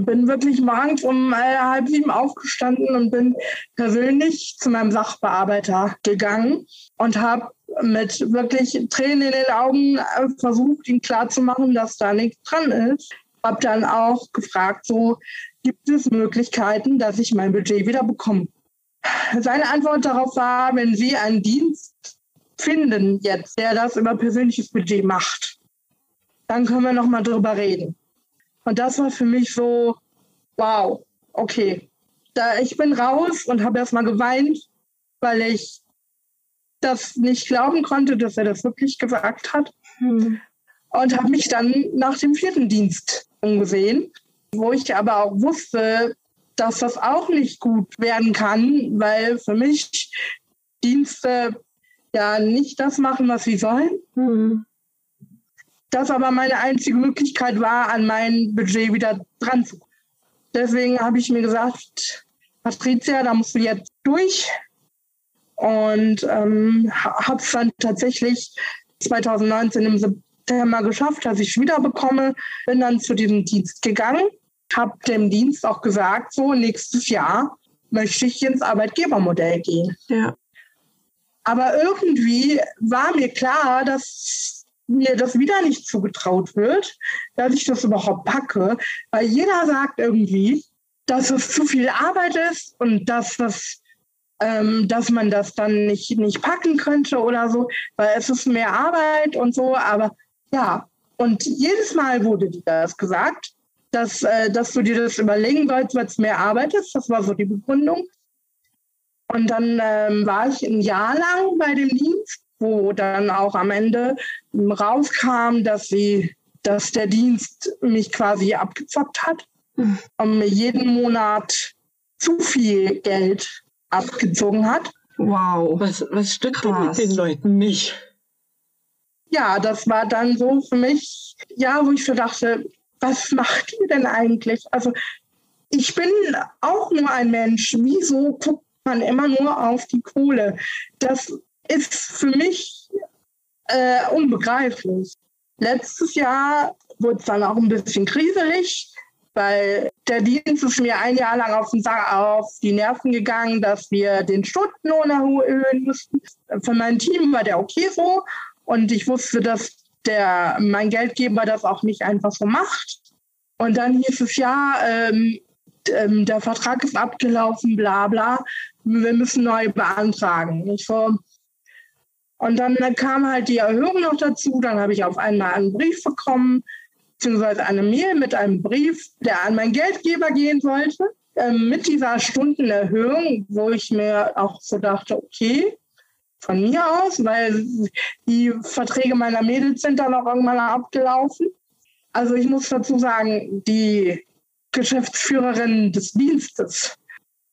bin wirklich morgens um äh, halb sieben aufgestanden und bin persönlich zu meinem Sachbearbeiter gegangen und habe mit wirklich Tränen in den Augen äh, versucht, ihm klarzumachen, dass da nichts dran ist. Habe dann auch gefragt, so gibt es Möglichkeiten, dass ich mein Budget wieder bekomme. Seine Antwort darauf war, wenn Sie einen Dienst finden jetzt, der das über persönliches Budget macht, dann können wir noch mal drüber reden. Und das war für mich so, wow, okay, da, ich bin raus und habe erstmal geweint, weil ich das nicht glauben konnte, dass er das wirklich gesagt hat. Hm. Und habe mich dann nach dem vierten Dienst umgesehen, wo ich aber auch wusste, dass das auch nicht gut werden kann, weil für mich Dienste ja nicht das machen, was sie sollen. Hm. Das aber meine einzige Möglichkeit war, an mein Budget wieder dran zu kommen. Deswegen habe ich mir gesagt, Patricia, da musst du jetzt durch. Und ähm, habe es dann tatsächlich 2019 im September geschafft, dass ich wieder bekomme. Bin dann zu diesem Dienst gegangen, habe dem Dienst auch gesagt, so nächstes Jahr möchte ich ins Arbeitgebermodell gehen. Ja. Aber irgendwie war mir klar, dass mir das wieder nicht zugetraut wird, dass ich das überhaupt packe, weil jeder sagt irgendwie, dass es zu viel Arbeit ist und dass das ähm, dass man das dann nicht, nicht packen könnte oder so, weil es ist mehr Arbeit und so, aber ja, und jedes Mal wurde dir das gesagt, dass, äh, dass du dir das überlegen sollst, weil es mehr Arbeit ist. Das war so die Begründung. Und dann ähm, war ich ein Jahr lang bei dem Dienst, wo dann auch am Ende rauskam, dass sie, dass der Dienst mich quasi abgezockt hat Mhm. und mir jeden Monat zu viel Geld abgezogen hat. Wow. Was, was stimmt denn mit den Leuten nicht? Ja, das war dann so für mich, ja, wo ich so dachte, was macht ihr denn eigentlich? Also ich bin auch nur ein Mensch. Wieso guckt man immer nur auf die Kohle? Das ist für mich äh, unbegreiflich. Letztes Jahr wurde es dann auch ein bisschen kriselig, weil der Dienst ist mir ein Jahr lang auf, auf die Nerven gegangen, dass wir den Stundenlohn erhöhen mussten. Für mein Team war der okay so und ich wusste, dass der, mein Geldgeber das auch nicht einfach so macht. Und dann hieß es ja, ähm, ähm, der Vertrag ist abgelaufen, bla bla, wir müssen neu beantragen. Ich so, und dann kam halt die Erhöhung noch dazu, dann habe ich auf einmal einen Brief bekommen, beziehungsweise eine Mail mit einem Brief, der an meinen Geldgeber gehen sollte, ähm, mit dieser Stundenerhöhung, wo ich mir auch so dachte, okay, von mir aus, weil die Verträge meiner Mädels sind dann auch irgendwann abgelaufen. Also ich muss dazu sagen, die Geschäftsführerin des Dienstes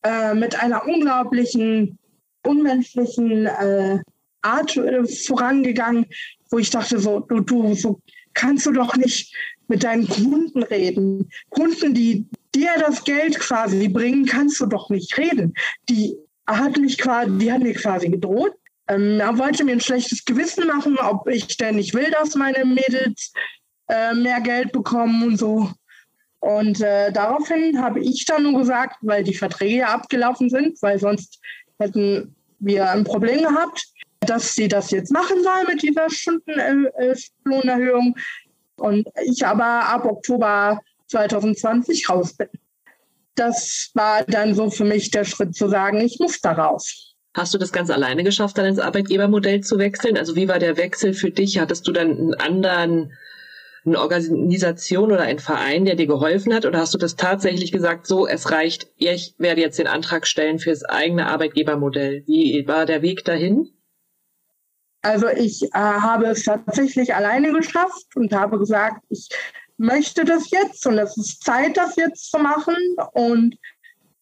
äh, mit einer unglaublichen, unmenschlichen äh, Art äh, vorangegangen, wo ich dachte, so, du, du, so kannst du doch nicht mit deinen Kunden reden. Kunden, die dir das Geld quasi bringen, kannst du doch nicht reden. Die hat mich quasi, die hat mir quasi gedroht. Ähm, er wollte mir ein schlechtes Gewissen machen, ob ich denn nicht will, dass meine Mädels äh, mehr Geld bekommen und so. Und äh, daraufhin habe ich dann nur gesagt, weil die Verträge ja abgelaufen sind, weil sonst hätten wir ein Problem gehabt, dass sie das jetzt machen soll mit dieser Stundenlohnerhöhung. Und ich aber ab Oktober 2020 raus bin. Das war dann so für mich der Schritt zu sagen, ich muss da raus. Hast du das ganz alleine geschafft, dann ins Arbeitgebermodell zu wechseln? Also wie war der Wechsel für dich? Hattest du dann einen anderen, eine Organisation oder einen Verein, der dir geholfen hat? Oder hast du das tatsächlich gesagt, so, es reicht, ich werde jetzt den Antrag stellen fürs eigene Arbeitgebermodell? Wie war der Weg dahin? Also ich äh, habe es tatsächlich alleine geschafft und habe gesagt, ich möchte das jetzt und es ist Zeit, das jetzt zu machen und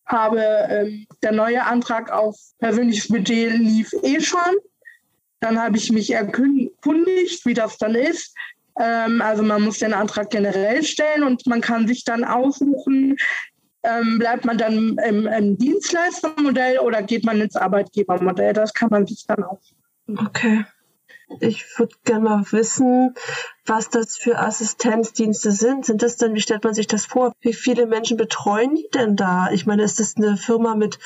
habe ähm, der neue Antrag auf persönliches Budget lief eh schon. Dann habe ich mich erkundigt, wie das dann ist. Ähm, also man muss den Antrag generell stellen und man kann sich dann aussuchen, ähm, bleibt man dann im, im Dienstleistermodell oder geht man ins Arbeitgebermodell. Das kann man sich dann aussuchen. Okay. Ich würde gerne mal wissen, was das für Assistenzdienste sind. Sind das denn, wie stellt man sich das vor? Wie viele Menschen betreuen die denn da? Ich meine, ist das eine Firma mit,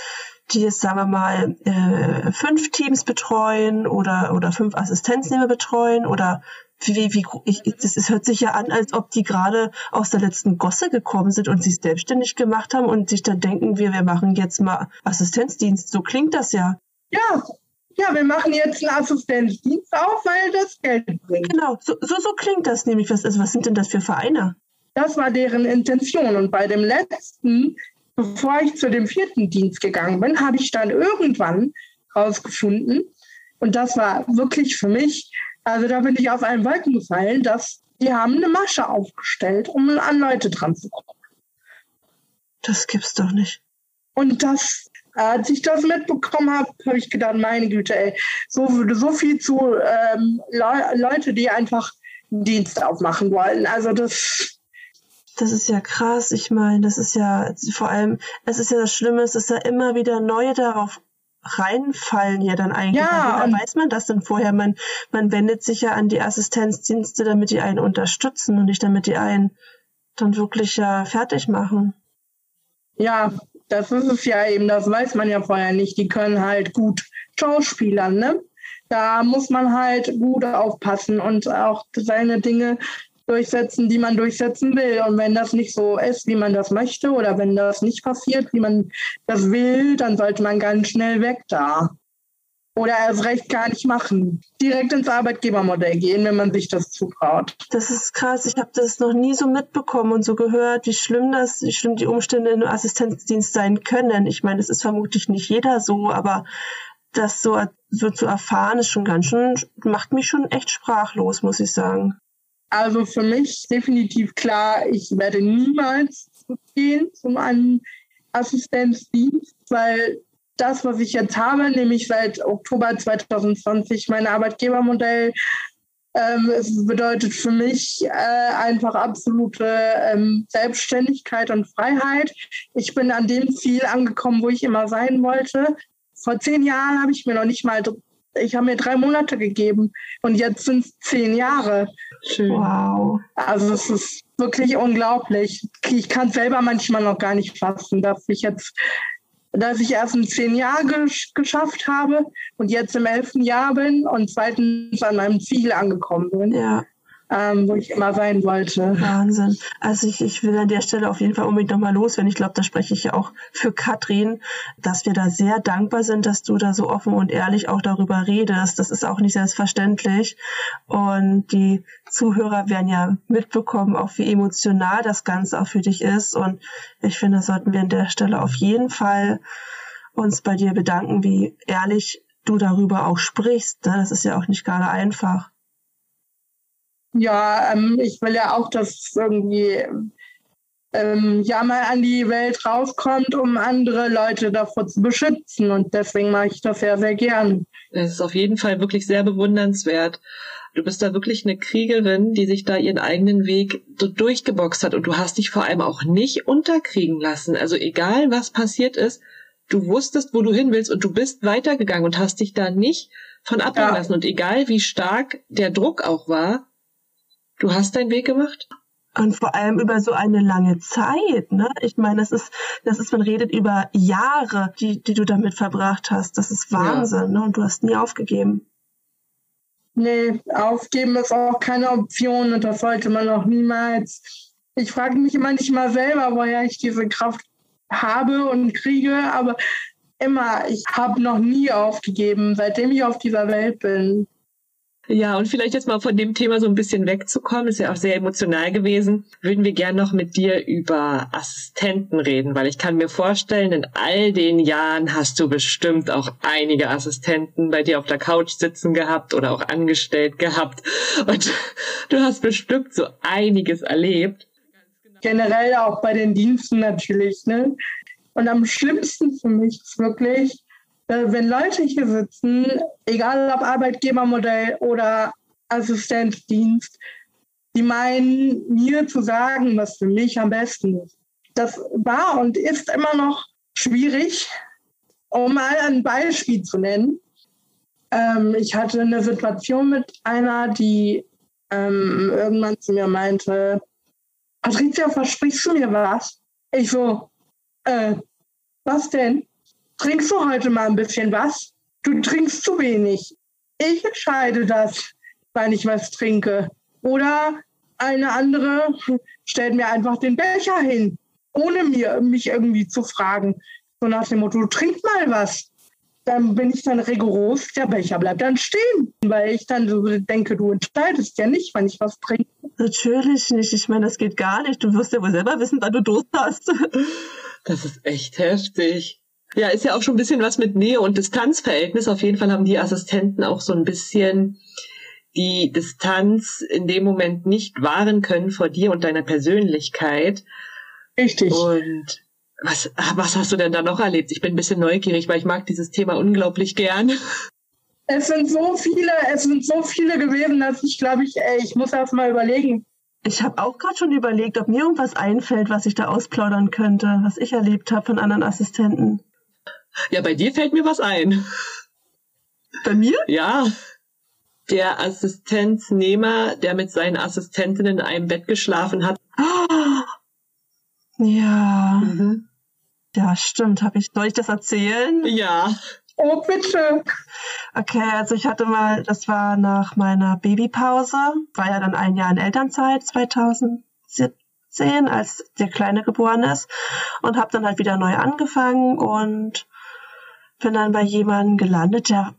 die jetzt, sagen wir mal, äh, fünf Teams betreuen oder, oder fünf Assistenznehmer betreuen oder wie, wie, ich, das ist, hört sich ja an, als ob die gerade aus der letzten Gosse gekommen sind und sich selbstständig gemacht haben und sich dann denken, wir, wir machen jetzt mal Assistenzdienst. So klingt das ja. Ja, ja, wir machen jetzt einen Assistenzdienst auf, weil das Geld bringt. Genau, so, so, so klingt das nämlich. Was, also was sind denn das für Vereine? Das war deren Intention. Und bei dem letzten bevor ich zu dem vierten Dienst gegangen bin, habe ich dann irgendwann rausgefunden, und das war wirklich für mich, also da bin ich auf einen Wolken gefallen, dass die haben eine Masche aufgestellt, um an Leute dran zu kommen. Das gibt's doch nicht. Und das, als ich das mitbekommen habe, habe ich gedacht, meine Güte, ey, so, so viel zu ähm, Le Leute, die einfach Dienst aufmachen wollen. Also das. Das ist ja krass. Ich meine, das ist ja vor allem, es ist ja das Schlimme, es ist ja immer wieder neue darauf reinfallen ja dann eigentlich. Ja, da weiß man das denn vorher. Man, man wendet sich ja an die Assistenzdienste, damit die einen unterstützen und nicht damit die einen dann wirklich ja fertig machen. Ja, das ist es ja eben, das weiß man ja vorher nicht. Die können halt gut Schauspielern, ne? Da muss man halt gut aufpassen und auch seine Dinge durchsetzen, die man durchsetzen will. Und wenn das nicht so ist, wie man das möchte, oder wenn das nicht passiert, wie man das will, dann sollte man ganz schnell weg da. Oder erst recht gar nicht machen. Direkt ins Arbeitgebermodell gehen, wenn man sich das zutraut. Das ist krass. Ich habe das noch nie so mitbekommen und so gehört, wie schlimm das, wie schlimm die Umstände im Assistenzdienst sein können. Ich meine, es ist vermutlich nicht jeder so, aber das so, so zu erfahren, ist schon ganz schön, macht mich schon echt sprachlos, muss ich sagen. Also für mich definitiv klar, ich werde niemals zurückgehen zum einen Assistenzdienst, weil das, was ich jetzt habe, nämlich seit Oktober 2020 mein Arbeitgebermodell, ähm, es bedeutet für mich äh, einfach absolute ähm, Selbstständigkeit und Freiheit. Ich bin an dem Ziel angekommen, wo ich immer sein wollte. Vor zehn Jahren habe ich mir noch nicht mal, ich habe mir drei Monate gegeben und jetzt sind es zehn Jahre. Schön. Wow. Also es ist wirklich unglaublich. Ich kann es selber manchmal noch gar nicht fassen, dass ich jetzt, dass ich erst in zehn Jahren gesch geschafft habe und jetzt im elften Jahr bin und zweitens an meinem Ziel angekommen bin. Ja ähm, wo ich immer sein wollte. Wahnsinn. Also ich, ich will an der Stelle auf jeden Fall unbedingt nochmal loswerden. Ich glaube, da spreche ich ja auch für Katrin, dass wir da sehr dankbar sind, dass du da so offen und ehrlich auch darüber redest. Das ist auch nicht selbstverständlich. Und die Zuhörer werden ja mitbekommen, auch wie emotional das Ganze auch für dich ist. Und ich finde, das sollten wir an der Stelle auf jeden Fall uns bei dir bedanken, wie ehrlich du darüber auch sprichst. Ne? Das ist ja auch nicht gerade einfach. Ja, ähm, ich will ja auch, dass irgendwie ähm, ja mal an die Welt rauskommt, um andere Leute davor zu beschützen. Und deswegen mache ich das sehr, sehr gern. Es ist auf jeden Fall wirklich sehr bewundernswert. Du bist da wirklich eine Kriegerin, die sich da ihren eigenen Weg durchgeboxt hat. Und du hast dich vor allem auch nicht unterkriegen lassen. Also egal, was passiert ist, du wusstest, wo du hin willst und du bist weitergegangen und hast dich da nicht von abbringen ja. lassen. Und egal, wie stark der Druck auch war, Du hast deinen Weg gemacht? Und vor allem über so eine lange Zeit, ne? Ich meine, das ist, das ist, man redet über Jahre, die, die du damit verbracht hast. Das ist Wahnsinn, ja. ne? Und du hast nie aufgegeben. Nee, aufgeben ist auch keine Option und das sollte man auch niemals. Ich frage mich manchmal selber, woher ich diese Kraft habe und kriege, aber immer, ich habe noch nie aufgegeben, seitdem ich auf dieser Welt bin. Ja, und vielleicht jetzt mal von dem Thema so ein bisschen wegzukommen, ist ja auch sehr emotional gewesen, würden wir gern noch mit dir über Assistenten reden, weil ich kann mir vorstellen, in all den Jahren hast du bestimmt auch einige Assistenten bei dir auf der Couch sitzen gehabt oder auch angestellt gehabt und du hast bestimmt so einiges erlebt. Generell auch bei den Diensten natürlich, ne? Und am schlimmsten für mich ist wirklich, wenn Leute hier sitzen, egal ob Arbeitgebermodell oder Assistenzdienst, die meinen, mir zu sagen, was für mich am besten ist. Das war und ist immer noch schwierig. Um mal ein Beispiel zu nennen. Ähm, ich hatte eine Situation mit einer, die ähm, irgendwann zu mir meinte, Patricia, versprichst du mir was? Ich so, äh, was denn? Trinkst du heute mal ein bisschen was? Du trinkst zu wenig. Ich entscheide das, wann ich was trinke. Oder eine andere stellt mir einfach den Becher hin, ohne mir, mich irgendwie zu fragen. So nach dem Motto, trink mal was. Dann bin ich dann rigoros, der Becher bleibt dann stehen, weil ich dann so denke, du entscheidest ja nicht, wann ich was trinke. Natürlich nicht. Ich meine, das geht gar nicht. Du wirst ja wohl selber wissen, wann du Durst hast. Das ist echt heftig. Ja, ist ja auch schon ein bisschen was mit Nähe und Distanzverhältnis. Auf jeden Fall haben die Assistenten auch so ein bisschen die Distanz in dem Moment nicht wahren können vor dir und deiner Persönlichkeit. Richtig. Und was, was hast du denn da noch erlebt? Ich bin ein bisschen neugierig, weil ich mag dieses Thema unglaublich gern. Es sind so viele, es sind so viele gewesen, dass ich glaube ich, ey, ich muss erst mal überlegen. Ich habe auch gerade schon überlegt, ob mir irgendwas einfällt, was ich da ausplaudern könnte, was ich erlebt habe von anderen Assistenten. Ja, bei dir fällt mir was ein. Bei mir? Ja. Der Assistenznehmer, der mit seinen Assistentinnen in einem Bett geschlafen hat. Ja. Mhm. Ja, stimmt. Hab ich, soll ich das erzählen? Ja. Oh, bitte. Okay, also ich hatte mal, das war nach meiner Babypause, war ja dann ein Jahr in Elternzeit 2017, als der Kleine geboren ist und habe dann halt wieder neu angefangen und bin dann bei jemandem gelandet, der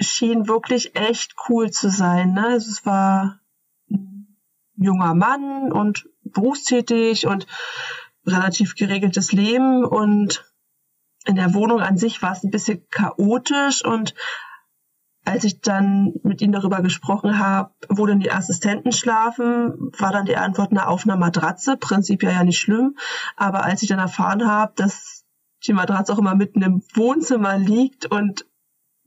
schien wirklich echt cool zu sein. Ne? Also es war ein junger Mann und berufstätig und relativ geregeltes Leben und in der Wohnung an sich war es ein bisschen chaotisch und als ich dann mit ihm darüber gesprochen habe, wo denn die Assistenten schlafen, war dann die Antwort na, auf einer Matratze. Prinzipiell ja nicht schlimm. Aber als ich dann erfahren habe, dass die Matratze auch immer mitten im Wohnzimmer liegt und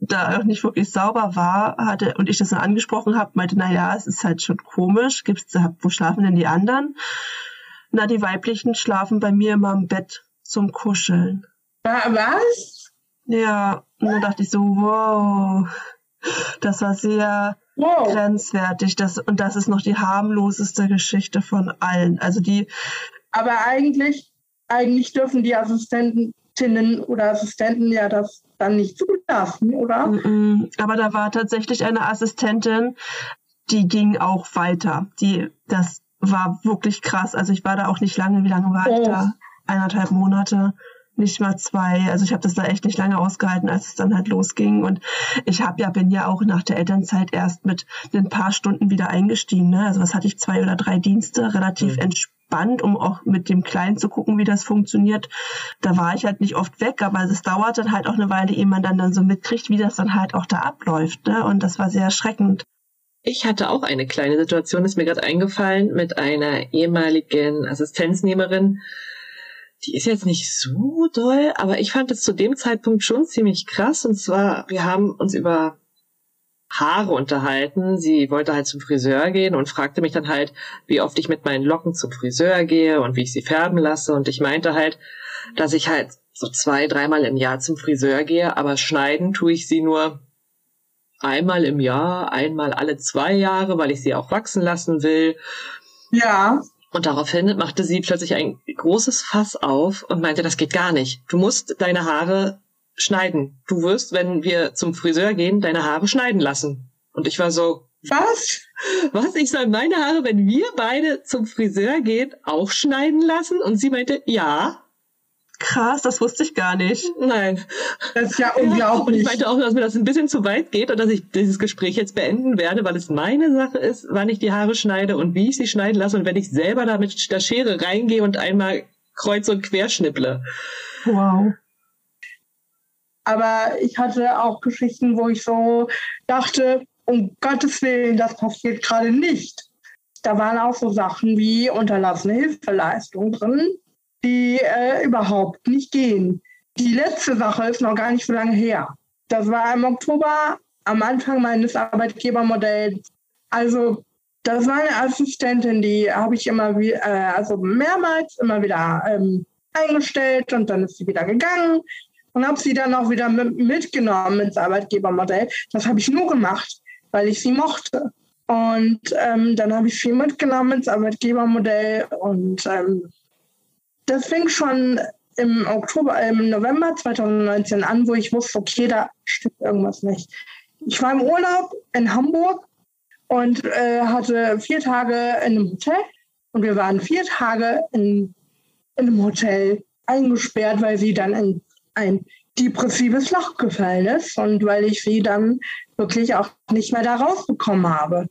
da auch nicht wirklich sauber war, hatte und ich das dann angesprochen habe, meinte, na ja, es ist halt schon komisch. Gibt's, wo schlafen denn die anderen? Na, die weiblichen schlafen bei mir immer im Bett zum Kuscheln. Was? Ja, und dann dachte ich so, wow, das war sehr wow. grenzwertig. Das, und das ist noch die harmloseste Geschichte von allen. Also die. Aber eigentlich, eigentlich dürfen die Assistentinnen oder Assistenten ja das dann nicht zulassen, oder? Mm -mm. Aber da war tatsächlich eine Assistentin, die ging auch weiter. Die, das war wirklich krass. Also ich war da auch nicht lange. Wie lange war oh. ich da? Eineinhalb Monate nicht mal zwei. Also ich habe das da echt nicht lange ausgehalten, als es dann halt losging. Und ich habe ja bin ja auch nach der Elternzeit erst mit ein paar Stunden wieder eingestiegen. Ne? Also was hatte ich zwei oder drei Dienste, relativ mhm. Entspannt, um auch mit dem Kleinen zu gucken, wie das funktioniert. Da war ich halt nicht oft weg, aber es dauert dann halt auch eine Weile, ehe man dann, dann so mitkriegt, wie das dann halt auch da abläuft. Ne? Und das war sehr erschreckend. Ich hatte auch eine kleine Situation, ist mir gerade eingefallen, mit einer ehemaligen Assistenznehmerin. Die ist jetzt nicht so doll, aber ich fand es zu dem Zeitpunkt schon ziemlich krass. Und zwar, wir haben uns über Haare unterhalten. Sie wollte halt zum Friseur gehen und fragte mich dann halt, wie oft ich mit meinen Locken zum Friseur gehe und wie ich sie färben lasse. Und ich meinte halt, dass ich halt so zwei, dreimal im Jahr zum Friseur gehe, aber schneiden tue ich sie nur einmal im Jahr, einmal alle zwei Jahre, weil ich sie auch wachsen lassen will. Ja. Und daraufhin machte sie plötzlich ein großes Fass auf und meinte, das geht gar nicht. Du musst deine Haare schneiden. Du wirst, wenn wir zum Friseur gehen, deine Haare schneiden lassen. Und ich war so, was? Was? Ich soll meine Haare, wenn wir beide zum Friseur gehen, auch schneiden lassen? Und sie meinte, ja. Krass, das wusste ich gar nicht. Nein. Das ist ja unglaublich. Und ich meinte auch, dass mir das ein bisschen zu weit geht und dass ich dieses Gespräch jetzt beenden werde, weil es meine Sache ist, wann ich die Haare schneide und wie ich sie schneiden lasse und wenn ich selber da mit der Schere reingehe und einmal kreuz und quer schnipple. Wow. Aber ich hatte auch Geschichten, wo ich so dachte, um Gottes Willen, das passiert gerade nicht. Da waren auch so Sachen wie unterlassene Hilfeleistung drin die äh, überhaupt nicht gehen. Die letzte Sache ist noch gar nicht so lange her. Das war im Oktober am Anfang meines Arbeitgebermodells. Also das war eine Assistentin, die habe ich immer wie, äh, also mehrmals immer wieder ähm, eingestellt und dann ist sie wieder gegangen und habe sie dann auch wieder mit, mitgenommen ins Arbeitgebermodell. Das habe ich nur gemacht, weil ich sie mochte. Und ähm, dann habe ich sie mitgenommen ins Arbeitgebermodell und ähm, das fing schon im Oktober, im November 2019 an, wo ich wusste, okay, da stimmt irgendwas nicht. Ich war im Urlaub in Hamburg und äh, hatte vier Tage in einem Hotel und wir waren vier Tage in, in einem Hotel eingesperrt, weil sie dann in ein depressives Loch gefallen ist und weil ich sie dann wirklich auch nicht mehr da rausbekommen habe.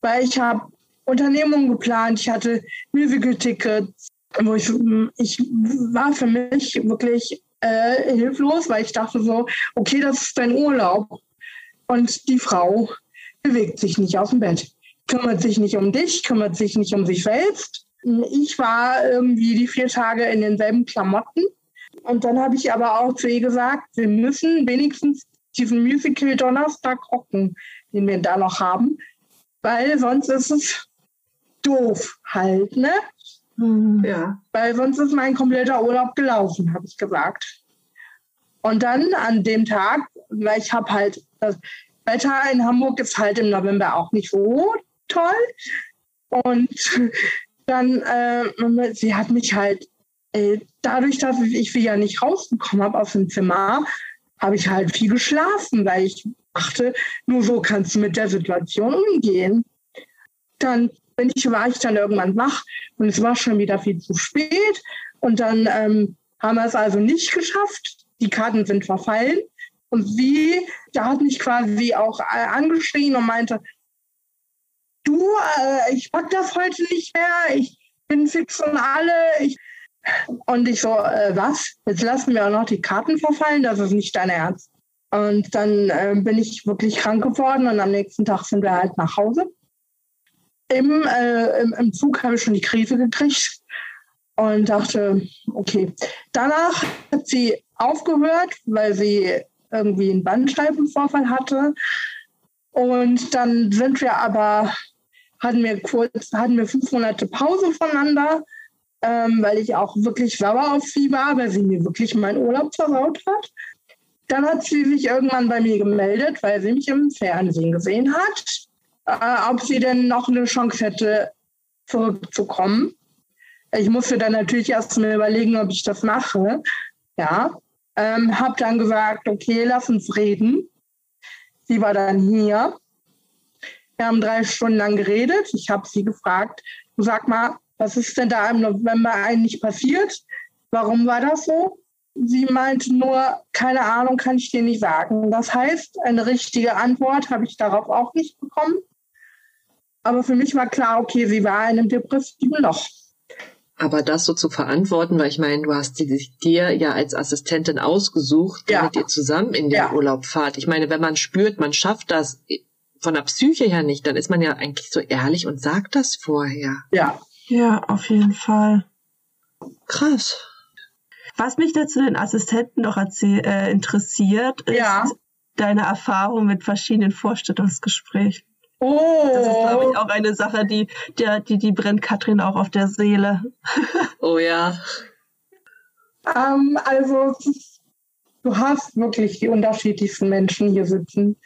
Weil ich habe Unternehmungen geplant, ich hatte Musical-Tickets, wo ich, ich war für mich wirklich äh, hilflos, weil ich dachte so, okay, das ist dein Urlaub. Und die Frau bewegt sich nicht aus dem Bett, kümmert sich nicht um dich, kümmert sich nicht um sich selbst. Ich war irgendwie die vier Tage in denselben Klamotten. Und dann habe ich aber auch zu ihr gesagt, wir müssen wenigstens diesen Musical Donnerstag rocken, den wir da noch haben, weil sonst ist es doof halt, ne? Mhm. Ja. Weil sonst ist mein kompletter Urlaub gelaufen, habe ich gesagt. Und dann an dem Tag, weil ich habe halt, das Wetter in Hamburg ist halt im November auch nicht so toll. Und dann, äh, sie hat mich halt, äh, dadurch, dass ich sie ja nicht rausbekommen habe aus dem Zimmer, habe ich halt viel geschlafen, weil ich dachte, nur so kannst du mit der Situation umgehen. Dann bin ich, war ich dann irgendwann wach und es war schon wieder viel zu spät. Und dann ähm, haben wir es also nicht geschafft. Die Karten sind verfallen. Und sie, da hat mich quasi auch äh, angeschrien und meinte, du, äh, ich pack das heute nicht mehr, ich bin fix und alle. Ich, und ich so, äh, was? Jetzt lassen wir auch noch die Karten verfallen, das ist nicht dein Ernst. Und dann äh, bin ich wirklich krank geworden und am nächsten Tag sind wir halt nach Hause. Im, äh, im, im Zug habe ich schon die Krise gekriegt und dachte, okay. Danach hat sie aufgehört, weil sie irgendwie einen Bandscheibenvorfall hatte. Und dann sind wir aber, hatten wir kurz, hatten wir fünf Monate Pause voneinander ähm, weil ich auch wirklich sauer auf sie war, weil sie mir wirklich meinen Urlaub versaut hat. Dann hat sie sich irgendwann bei mir gemeldet, weil sie mich im Fernsehen gesehen hat, äh, ob sie denn noch eine Chance hätte, zurückzukommen. Ich musste dann natürlich erst mal überlegen, ob ich das mache. Ja, ähm, habe dann gesagt, okay, lass uns reden. Sie war dann hier. Wir haben drei Stunden lang geredet. Ich habe sie gefragt, sag mal, was ist denn da im November eigentlich passiert? Warum war das so? Sie meinte nur, keine Ahnung, kann ich dir nicht sagen. Das heißt, eine richtige Antwort habe ich darauf auch nicht bekommen. Aber für mich war klar, okay, sie war in einem depressiven Loch. Aber das so zu verantworten, weil ich meine, du hast sie dir ja als Assistentin ausgesucht, damit ja. ihr zusammen in den ja. Urlaub fahrt. Ich meine, wenn man spürt, man schafft das von der Psyche her nicht, dann ist man ja eigentlich so ehrlich und sagt das vorher. Ja, ja, auf jeden Fall. Krass. Was mich dazu den Assistenten noch erzähl, äh, interessiert, ist ja. deine Erfahrung mit verschiedenen Vorstellungsgesprächen. Oh. Das ist, glaube ich, auch eine Sache, die, die, die, die brennt Katrin auch auf der Seele. oh ja. Ähm, also, du hast wirklich die unterschiedlichsten Menschen hier sitzen,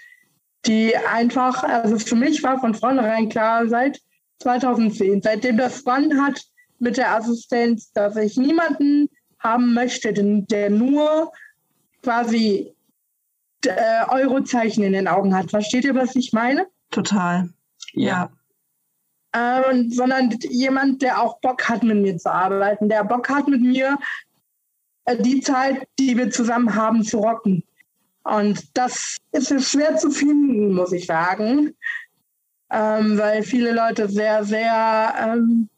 die einfach, also für mich war von vornherein klar, seit 2010, seitdem das begonnen hat mit der Assistenz, dass ich niemanden haben möchte, der nur quasi äh, Eurozeichen in den Augen hat. Versteht ihr, was ich meine? Total. Ja. Ähm, sondern jemand, der auch Bock hat, mit mir zu arbeiten, der Bock hat, mit mir äh, die Zeit, die wir zusammen haben, zu rocken. Und das ist schwer zu finden, muss ich sagen ähm, weil viele Leute sehr, sehr, ähm,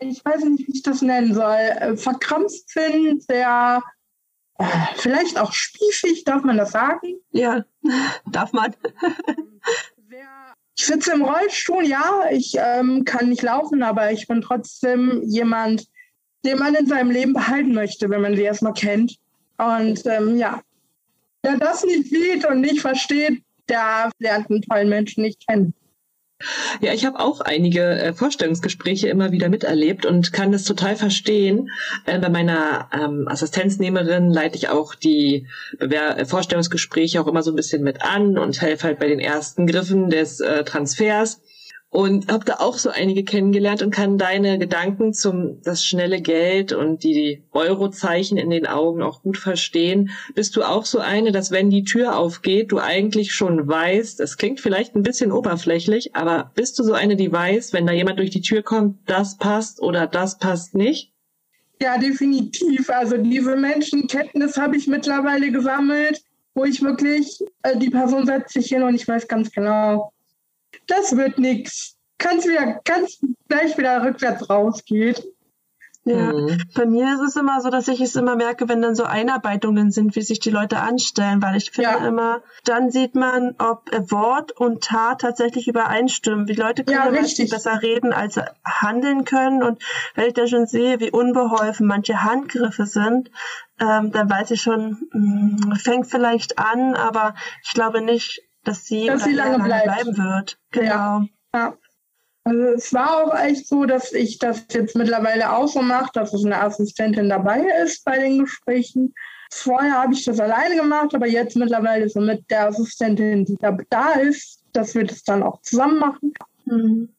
ich weiß nicht, wie ich das nennen soll, äh, verkrampft sind, sehr, äh, vielleicht auch spießig, darf man das sagen? Ja, darf man. ich sitze im Rollstuhl, ja, ich ähm, kann nicht laufen, aber ich bin trotzdem jemand, den man in seinem Leben behalten möchte, wenn man sie erstmal kennt. Und ähm, ja, wer das nicht sieht und nicht versteht, der lernt einen tollen Menschen nicht kennen. Ja, ich habe auch einige äh, Vorstellungsgespräche immer wieder miterlebt und kann das total verstehen. Äh, bei meiner ähm, Assistenznehmerin leite ich auch die äh, Vorstellungsgespräche auch immer so ein bisschen mit an und helfe halt bei den ersten Griffen des äh, Transfers und habe da auch so einige kennengelernt und kann deine Gedanken zum das schnelle Geld und die Eurozeichen in den Augen auch gut verstehen. Bist du auch so eine, dass wenn die Tür aufgeht, du eigentlich schon weißt, es klingt vielleicht ein bisschen oberflächlich, aber bist du so eine, die weiß, wenn da jemand durch die Tür kommt, das passt oder das passt nicht? Ja, definitiv. Also diese Menschenkenntnis habe ich mittlerweile gesammelt, wo ich wirklich, äh, die Person setzt sich hin und ich weiß ganz genau, das wird nichts. Kannst wieder, ganz gleich wieder rückwärts rausgehen. Ja, mhm. bei mir ist es immer so, dass ich es immer merke, wenn dann so Einarbeitungen sind, wie sich die Leute anstellen, weil ich finde ja. immer, dann sieht man, ob Wort und Tat tatsächlich übereinstimmen. Die Leute können ja, besser reden, als handeln können. Und wenn ich da schon sehe, wie unbeholfen manche Handgriffe sind, ähm, dann weiß ich schon, mh, hm, fängt vielleicht an, aber ich glaube nicht, dass sie, dass sie lange, lange bleiben wird. Genau. Ja. ja. Also es war auch echt so, dass ich das jetzt mittlerweile auch so mache, dass es eine Assistentin dabei ist bei den Gesprächen. Vorher habe ich das alleine gemacht, aber jetzt mittlerweile so mit der Assistentin, die da, da ist, dass wir das dann auch zusammen machen. Mhm.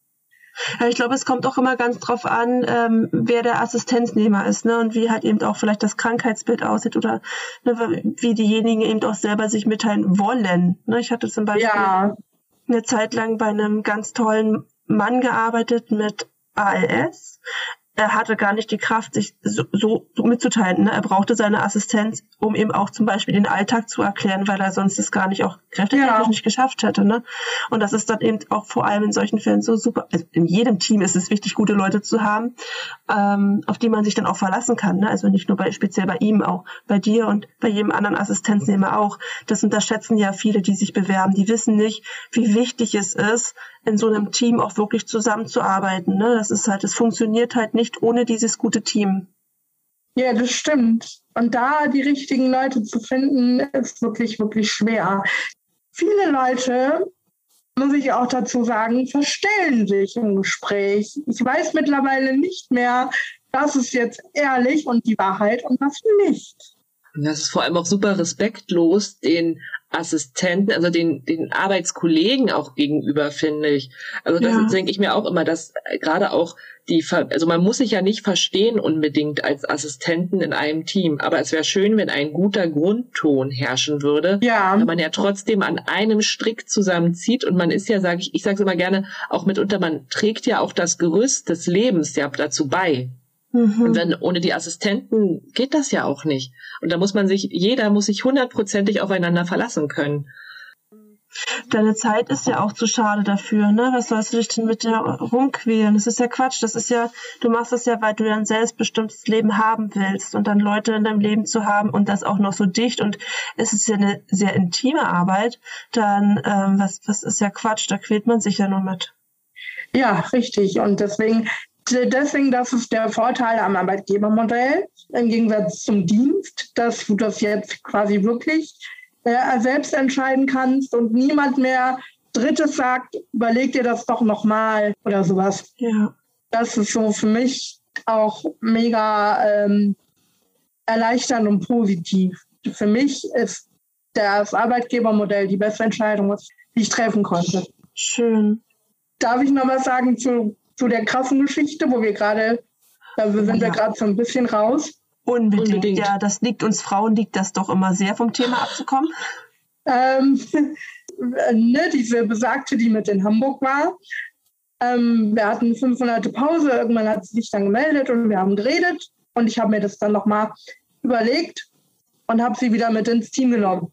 Ja, ich glaube, es kommt auch immer ganz drauf an, ähm, wer der Assistenznehmer ist, ne, und wie halt eben auch vielleicht das Krankheitsbild aussieht oder ne, wie diejenigen eben auch selber sich mitteilen wollen. Ne, ich hatte zum Beispiel ja. eine Zeit lang bei einem ganz tollen Mann gearbeitet mit ALS er hatte gar nicht die Kraft, sich so, so, mitzuteilen. Ne? Er brauchte seine Assistenz, um ihm auch zum Beispiel den Alltag zu erklären, weil er sonst es gar nicht auch kräftig ja. nicht geschafft hätte. Ne? Und das ist dann eben auch vor allem in solchen Fällen so super. Also in jedem Team ist es wichtig, gute Leute zu haben, ähm, auf die man sich dann auch verlassen kann. Ne? Also nicht nur bei, speziell bei ihm, auch bei dir und bei jedem anderen Assistenznehmer auch. Das unterschätzen ja viele, die sich bewerben. Die wissen nicht, wie wichtig es ist, in so einem Team auch wirklich zusammenzuarbeiten. Ne? Das ist halt, es funktioniert halt nicht ohne dieses gute Team. Ja, das stimmt. Und da die richtigen Leute zu finden, ist wirklich, wirklich schwer. Viele Leute, muss ich auch dazu sagen, verstellen sich im Gespräch. Ich weiß mittlerweile nicht mehr, das ist jetzt ehrlich und die Wahrheit und was nicht. Das ist vor allem auch super respektlos den Assistenten, also den, den Arbeitskollegen auch gegenüber, finde ich. Also das ja. denke ich mir auch immer, dass gerade auch die, also man muss sich ja nicht verstehen unbedingt als Assistenten in einem Team, aber es wäre schön, wenn ein guter Grundton herrschen würde, ja. wenn man ja trotzdem an einem Strick zusammenzieht und man ist ja, sage ich, ich sage es immer gerne, auch mitunter, man trägt ja auch das Gerüst des Lebens ja dazu bei. Mhm. Und wenn ohne die Assistenten geht das ja auch nicht. Und da muss man sich, jeder muss sich hundertprozentig aufeinander verlassen können. Deine Zeit ist ja auch zu schade dafür, ne? Was sollst du dich denn mit dir rumquälen? Das ist ja Quatsch. Das ist ja, du machst das ja, weil du ein selbstbestimmtes Leben haben willst und dann Leute in deinem Leben zu haben und das auch noch so dicht und es ist ja eine sehr intime Arbeit, dann ähm, was, was ist ja Quatsch, da quält man sich ja nur mit. Ja, richtig. Und deswegen Deswegen, das ist der Vorteil am Arbeitgebermodell im Gegensatz zum Dienst, dass du das jetzt quasi wirklich äh, selbst entscheiden kannst und niemand mehr Drittes sagt, überleg dir das doch nochmal oder sowas. Ja. Das ist so für mich auch mega ähm, erleichternd und positiv. Für mich ist das Arbeitgebermodell die beste Entscheidung, die ich treffen konnte. Schön. Darf ich noch was sagen zu zu der krassen Geschichte, wo wir gerade, da sind ja. wir gerade so ein bisschen raus. Unbedingt. Unbedingt. Ja, das liegt uns Frauen, liegt das doch immer sehr vom Thema abzukommen. Ähm, ne, diese besagte, die mit in Hamburg war. Ähm, wir hatten fünf Monate Pause, irgendwann hat sie sich dann gemeldet und wir haben geredet und ich habe mir das dann nochmal überlegt und habe sie wieder mit ins Team genommen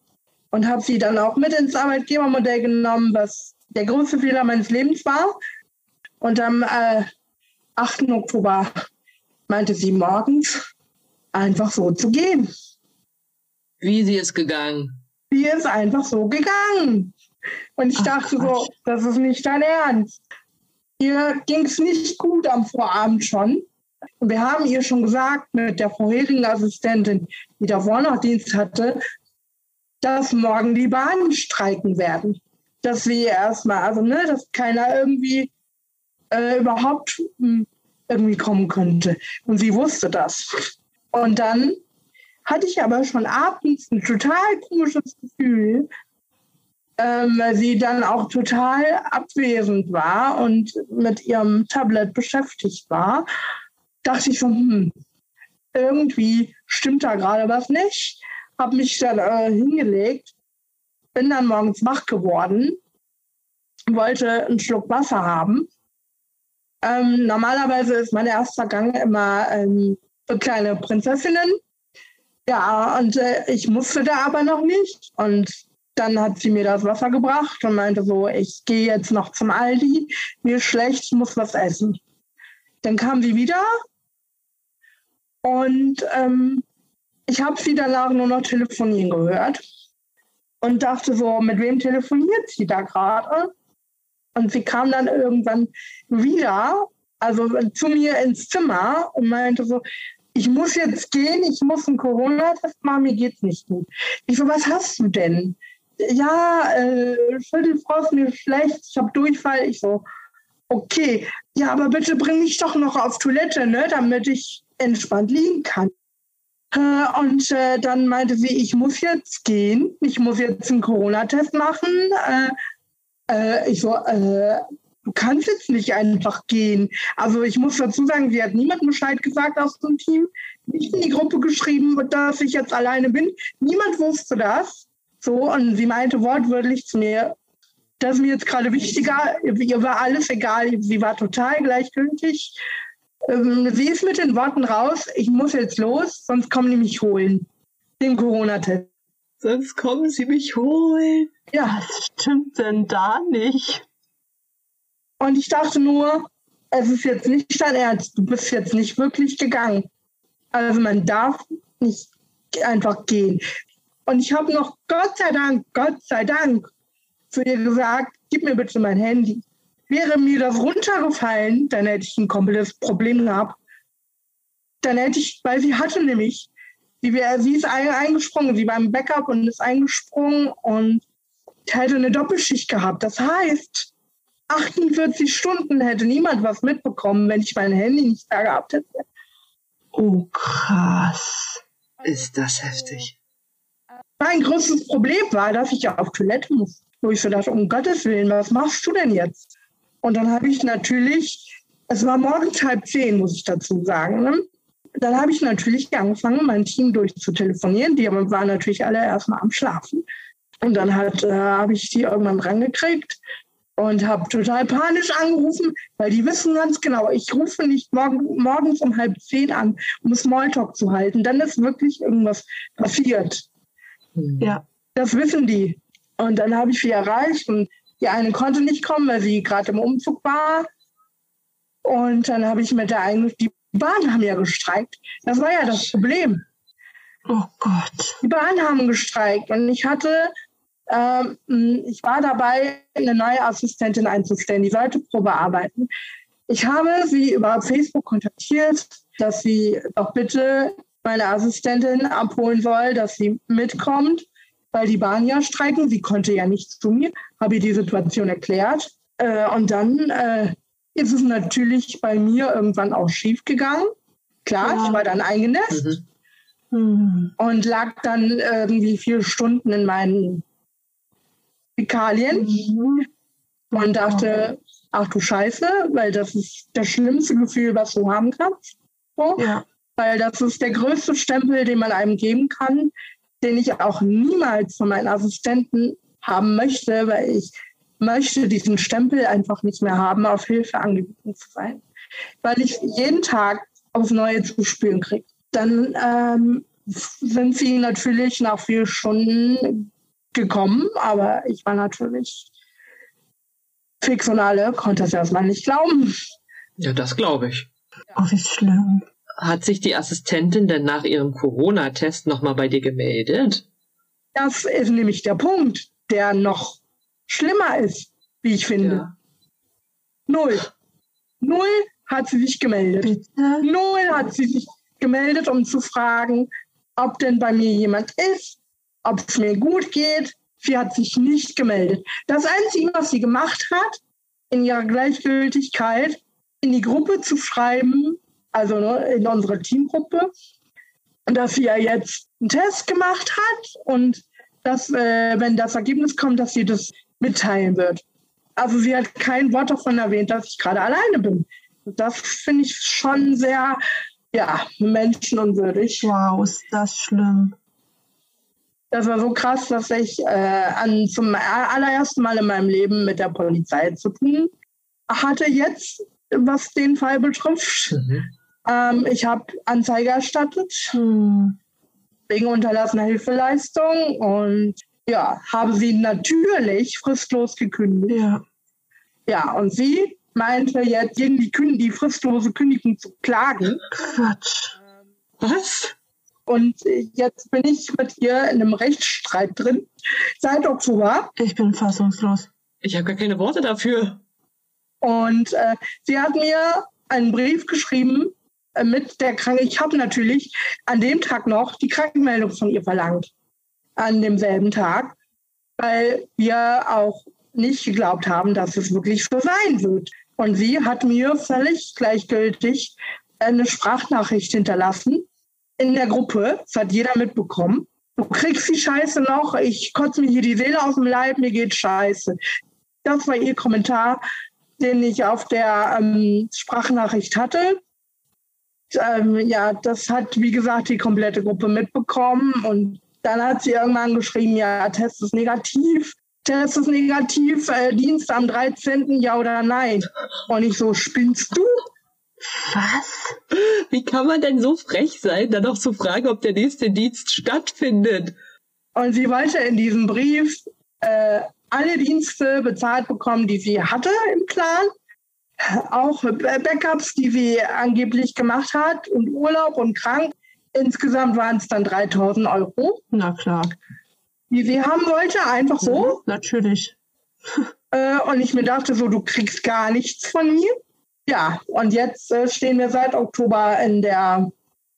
und habe sie dann auch mit ins Arbeitgebermodell genommen, was der größte Fehler meines Lebens war, und am äh, 8. Oktober meinte sie morgens, einfach so zu gehen. Wie sie ist gegangen? Sie ist einfach so gegangen. Und ich Ach, dachte Quatsch. so, das ist nicht dein Ernst. Ihr ging es nicht gut am Vorabend schon. Und wir haben ihr schon gesagt, mit der vorherigen Assistentin, die davor noch Dienst hatte, dass morgen die Bahnen streiken werden. Dass sie erstmal, also ne, dass keiner irgendwie äh, überhaupt hm, irgendwie kommen könnte. Und sie wusste das. Und dann hatte ich aber schon abends ein total komisches Gefühl, ähm, weil sie dann auch total abwesend war und mit ihrem Tablet beschäftigt war. Dachte ich so, hm, irgendwie stimmt da gerade was nicht. Habe mich dann äh, hingelegt, bin dann morgens wach geworden, wollte einen Schluck Wasser haben ähm, normalerweise ist mein erster Gang immer ähm, für kleine Prinzessinnen. Ja, und äh, ich musste da aber noch nicht. Und dann hat sie mir das Wasser gebracht und meinte so, ich gehe jetzt noch zum Aldi, mir ist schlecht, ich muss was essen. Dann kam sie wieder Und ähm, ich habe sie danach nur noch telefonieren gehört und dachte so, mit wem telefoniert sie da gerade? Und sie kam dann irgendwann wieder, also zu mir ins Zimmer und meinte so, ich muss jetzt gehen, ich muss einen Corona-Test machen, mir geht's nicht gut. Ich so, was hast du denn? Ja, äh, Schüttelfrost, mir schlecht, ich habe Durchfall. Ich so, okay, ja, aber bitte bring mich doch noch auf Toilette, ne, damit ich entspannt liegen kann. Äh, und äh, dann meinte sie, ich muss jetzt gehen, ich muss jetzt einen Corona-Test machen. Äh, äh ich so, äh, du kannst jetzt nicht einfach gehen. Also ich muss dazu sagen, sie hat niemandem Bescheid gesagt aus dem Team, nicht in die Gruppe geschrieben, dass ich jetzt alleine bin. Niemand wusste das. So, und sie meinte wortwörtlich zu mir, das ist mir jetzt gerade wichtiger, ihr war alles egal, sie war total gleichgültig. Ähm, sie ist mit den Worten raus, ich muss jetzt los, sonst kommen die mich holen. Den Corona-Test. Sonst kommen sie mich holen. Ja, was stimmt denn da nicht? Und ich dachte nur, es ist jetzt nicht dein Ernst, du bist jetzt nicht wirklich gegangen. Also man darf nicht einfach gehen. Und ich habe noch, Gott sei Dank, Gott sei Dank, zu ihr gesagt, gib mir bitte mein Handy. Wäre mir das runtergefallen, dann hätte ich ein komplettes Problem gehabt. Dann hätte ich, weil sie hatte nämlich, sie, sie ist eingesprungen, sie war im Backup und ist eingesprungen und hätte eine Doppelschicht gehabt. Das heißt, 48 Stunden hätte niemand was mitbekommen, wenn ich mein Handy nicht da gehabt hätte. Oh, krass. Ist das heftig. Mein größtes Problem war, dass ich ja auf Toilette muss. Wo ich so dachte, um Gottes Willen, was machst du denn jetzt? Und dann habe ich natürlich, es war morgens halb zehn, muss ich dazu sagen. Ne? Dann habe ich natürlich angefangen, mein Team durchzutelefonieren. Die waren natürlich alle erstmal am Schlafen. Und dann äh, habe ich die irgendwann rangekriegt und habe total panisch angerufen, weil die wissen ganz genau, ich rufe nicht morgen, morgens um halb zehn an, um Smalltalk zu halten. Dann ist wirklich irgendwas passiert. Ja. Das wissen die. Und dann habe ich sie erreicht und die eine konnte nicht kommen, weil sie gerade im Umzug war. Und dann habe ich mit der einen, die Bahn haben ja gestreikt. Das war ja das Problem. Oh Gott. Die Bahn haben gestreikt und ich hatte, ähm, ich war dabei, eine neue Assistentin einzustellen, die sollte Probe arbeiten. Ich habe sie über Facebook kontaktiert, dass sie doch bitte meine Assistentin abholen soll, dass sie mitkommt weil die Bahn ja streiken. Sie konnte ja nicht zu mir, habe ihr die Situation erklärt. Äh, und dann äh, ist es natürlich bei mir irgendwann auch schief gegangen. Klar, ja. ich war dann eingenässt mhm. und lag dann irgendwie vier Stunden in meinen Fäkalien mhm. und dachte, ach du Scheiße, weil das ist das schlimmste Gefühl, was du haben kannst. So. Ja. Weil das ist der größte Stempel, den man einem geben kann, den ich auch niemals von meinen Assistenten haben möchte, weil ich möchte diesen Stempel einfach nicht mehr haben, auf Hilfe angewiesen zu sein. Weil ich jeden Tag aufs Neue zu spüren kriege. Dann ähm, sind sie natürlich nach vier Stunden gekommen, aber ich war natürlich fix und alle, konnte es erstmal nicht glauben. Ja, das glaube ich. Oh, wie schlimm. Hat sich die Assistentin denn nach ihrem Corona-Test nochmal bei dir gemeldet? Das ist nämlich der Punkt, der noch schlimmer ist, wie ich finde. Ja. Null. Null hat sie sich gemeldet. Bitte? Null hat sie sich gemeldet, um zu fragen, ob denn bei mir jemand ist, ob es mir gut geht. Sie hat sich nicht gemeldet. Das Einzige, was sie gemacht hat, in ihrer Gleichgültigkeit, in die Gruppe zu schreiben, also ne, in unserer Teamgruppe, dass sie ja jetzt einen Test gemacht hat und dass, äh, wenn das Ergebnis kommt, dass sie das mitteilen wird. Also sie hat kein Wort davon erwähnt, dass ich gerade alleine bin. Das finde ich schon sehr, ja, menschenunwürdig. Wow, ist das schlimm. Das war so krass, dass ich äh, an, zum allerersten Mal in meinem Leben mit der Polizei zu tun hatte jetzt, was den Fall betrifft. Mhm. Ähm, ich habe Anzeige erstattet hm. wegen unterlassener Hilfeleistung und ja, habe sie natürlich fristlos gekündigt. Ja. Ja, und sie meinte jetzt gegen die, die fristlose Kündigung zu klagen. Quatsch. Was? Und jetzt bin ich mit ihr in einem Rechtsstreit drin. Seit Oktober. Ich bin fassungslos. Ich habe gar keine Worte dafür. Und äh, sie hat mir einen Brief geschrieben äh, mit der Kranke. Ich habe natürlich an dem Tag noch die Krankenmeldung von ihr verlangt. An demselben Tag, weil wir auch nicht geglaubt haben, dass es wirklich so sein wird. Und sie hat mir völlig gleichgültig eine Sprachnachricht hinterlassen in der Gruppe. Das hat jeder mitbekommen. Du kriegst die Scheiße noch, ich kotze mir hier die Seele aus dem Leib, mir geht scheiße. Das war ihr Kommentar, den ich auf der ähm, Sprachnachricht hatte. Ähm, ja, das hat, wie gesagt, die komplette Gruppe mitbekommen. Und dann hat sie irgendwann geschrieben, ja, Test ist negativ. Test ist negativ, äh, Dienst am 13. ja oder nein? Und ich so, spinnst du? Was? Wie kann man denn so frech sein, dann noch zu fragen, ob der nächste Dienst stattfindet? Und sie wollte in diesem Brief äh, alle Dienste bezahlt bekommen, die sie hatte im Plan. Auch Backups, die sie angeblich gemacht hat und Urlaub und krank. Insgesamt waren es dann 3000 Euro. Na klar. Die sie haben wollte, einfach so. Mhm, natürlich. Äh, und ich mir dachte so, du kriegst gar nichts von mir. Ja, und jetzt äh, stehen wir seit Oktober in der,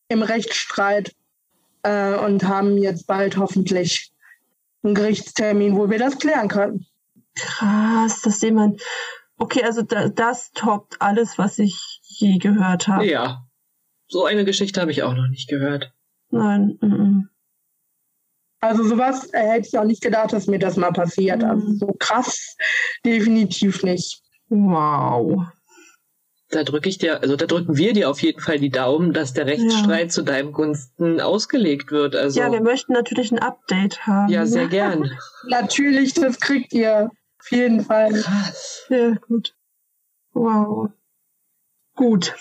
im Rechtsstreit äh, und haben jetzt bald hoffentlich einen Gerichtstermin, wo wir das klären können. Krass, dass jemand. Okay, also da, das toppt alles, was ich je gehört habe. Ja. So eine Geschichte habe ich auch noch nicht gehört. Nein. Mm -mm. Also sowas äh, hätte ich auch nicht gedacht, dass mir das mal passiert. Mhm. Also so krass definitiv nicht. Wow. Da drücke ich dir, also da drücken wir dir auf jeden Fall die Daumen, dass der Rechtsstreit ja. zu deinem Gunsten ausgelegt wird. Also ja, wir möchten natürlich ein Update haben. Ja, sehr gern. natürlich, das kriegt ihr auf jeden Fall. Krass. Ja, gut. Wow. Gut,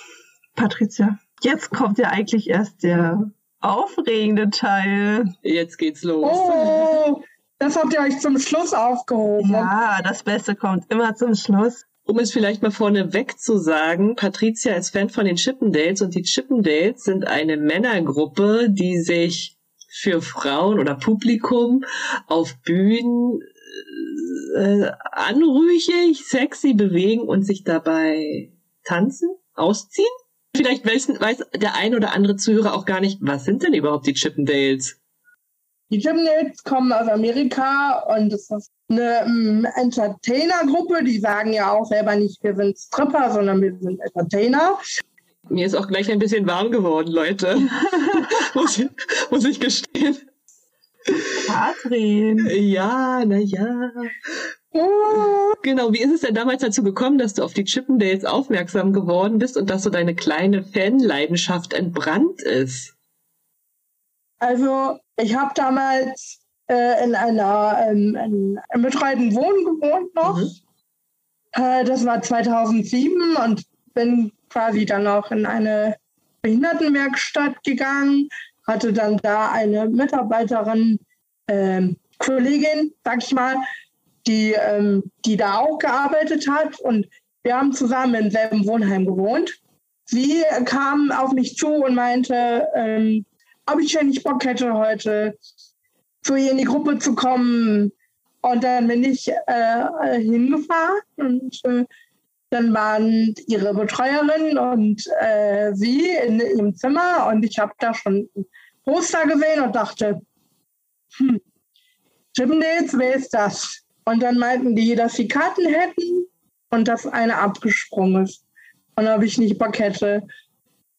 Patricia. Jetzt kommt ja eigentlich erst der aufregende Teil. Jetzt geht's los. Oh, das habt ihr euch zum Schluss aufgehoben. Ja, das Beste kommt immer zum Schluss. Um es vielleicht mal vorneweg zu sagen, Patricia ist Fan von den Chippendales und die Chippendales sind eine Männergruppe, die sich für Frauen oder Publikum auf Bühnen äh, anrüchig, sexy bewegen und sich dabei tanzen, ausziehen. Vielleicht weiß, weiß der ein oder andere Zuhörer auch gar nicht, was sind denn überhaupt die Chippendales? Die Chippendales kommen aus Amerika und das ist eine um, Entertainer-Gruppe. Die sagen ja auch selber nicht, wir sind Stripper, sondern wir sind Entertainer. Mir ist auch gleich ein bisschen warm geworden, Leute. muss, ich, muss ich gestehen. Katrin. Ja, na ja. Genau, wie ist es denn damals dazu gekommen, dass du auf die Chippendales aufmerksam geworden bist und dass so deine kleine Fanleidenschaft entbrannt ist? Also, ich habe damals äh, in einer ähm, in einem betreuten Wohnen gewohnt noch. Mhm. Äh, das war 2007 und bin quasi dann auch in eine Behindertenwerkstatt gegangen, hatte dann da eine Mitarbeiterin, ähm, Kollegin, sag ich mal, die, ähm, die da auch gearbeitet hat und wir haben zusammen im selben Wohnheim gewohnt. Sie kam auf mich zu und meinte, ähm, ob ich ja nicht Bock hätte, heute zu ihr in die Gruppe zu kommen. Und dann bin ich äh, hingefahren und äh, dann waren ihre Betreuerin und äh, sie in ihrem Zimmer und ich habe da schon ein Poster gesehen und dachte, hm, Chippendales, wer ist das? Und dann meinten die, dass sie Karten hätten und dass eine abgesprungen ist. Und ob ich nicht Bock hätte,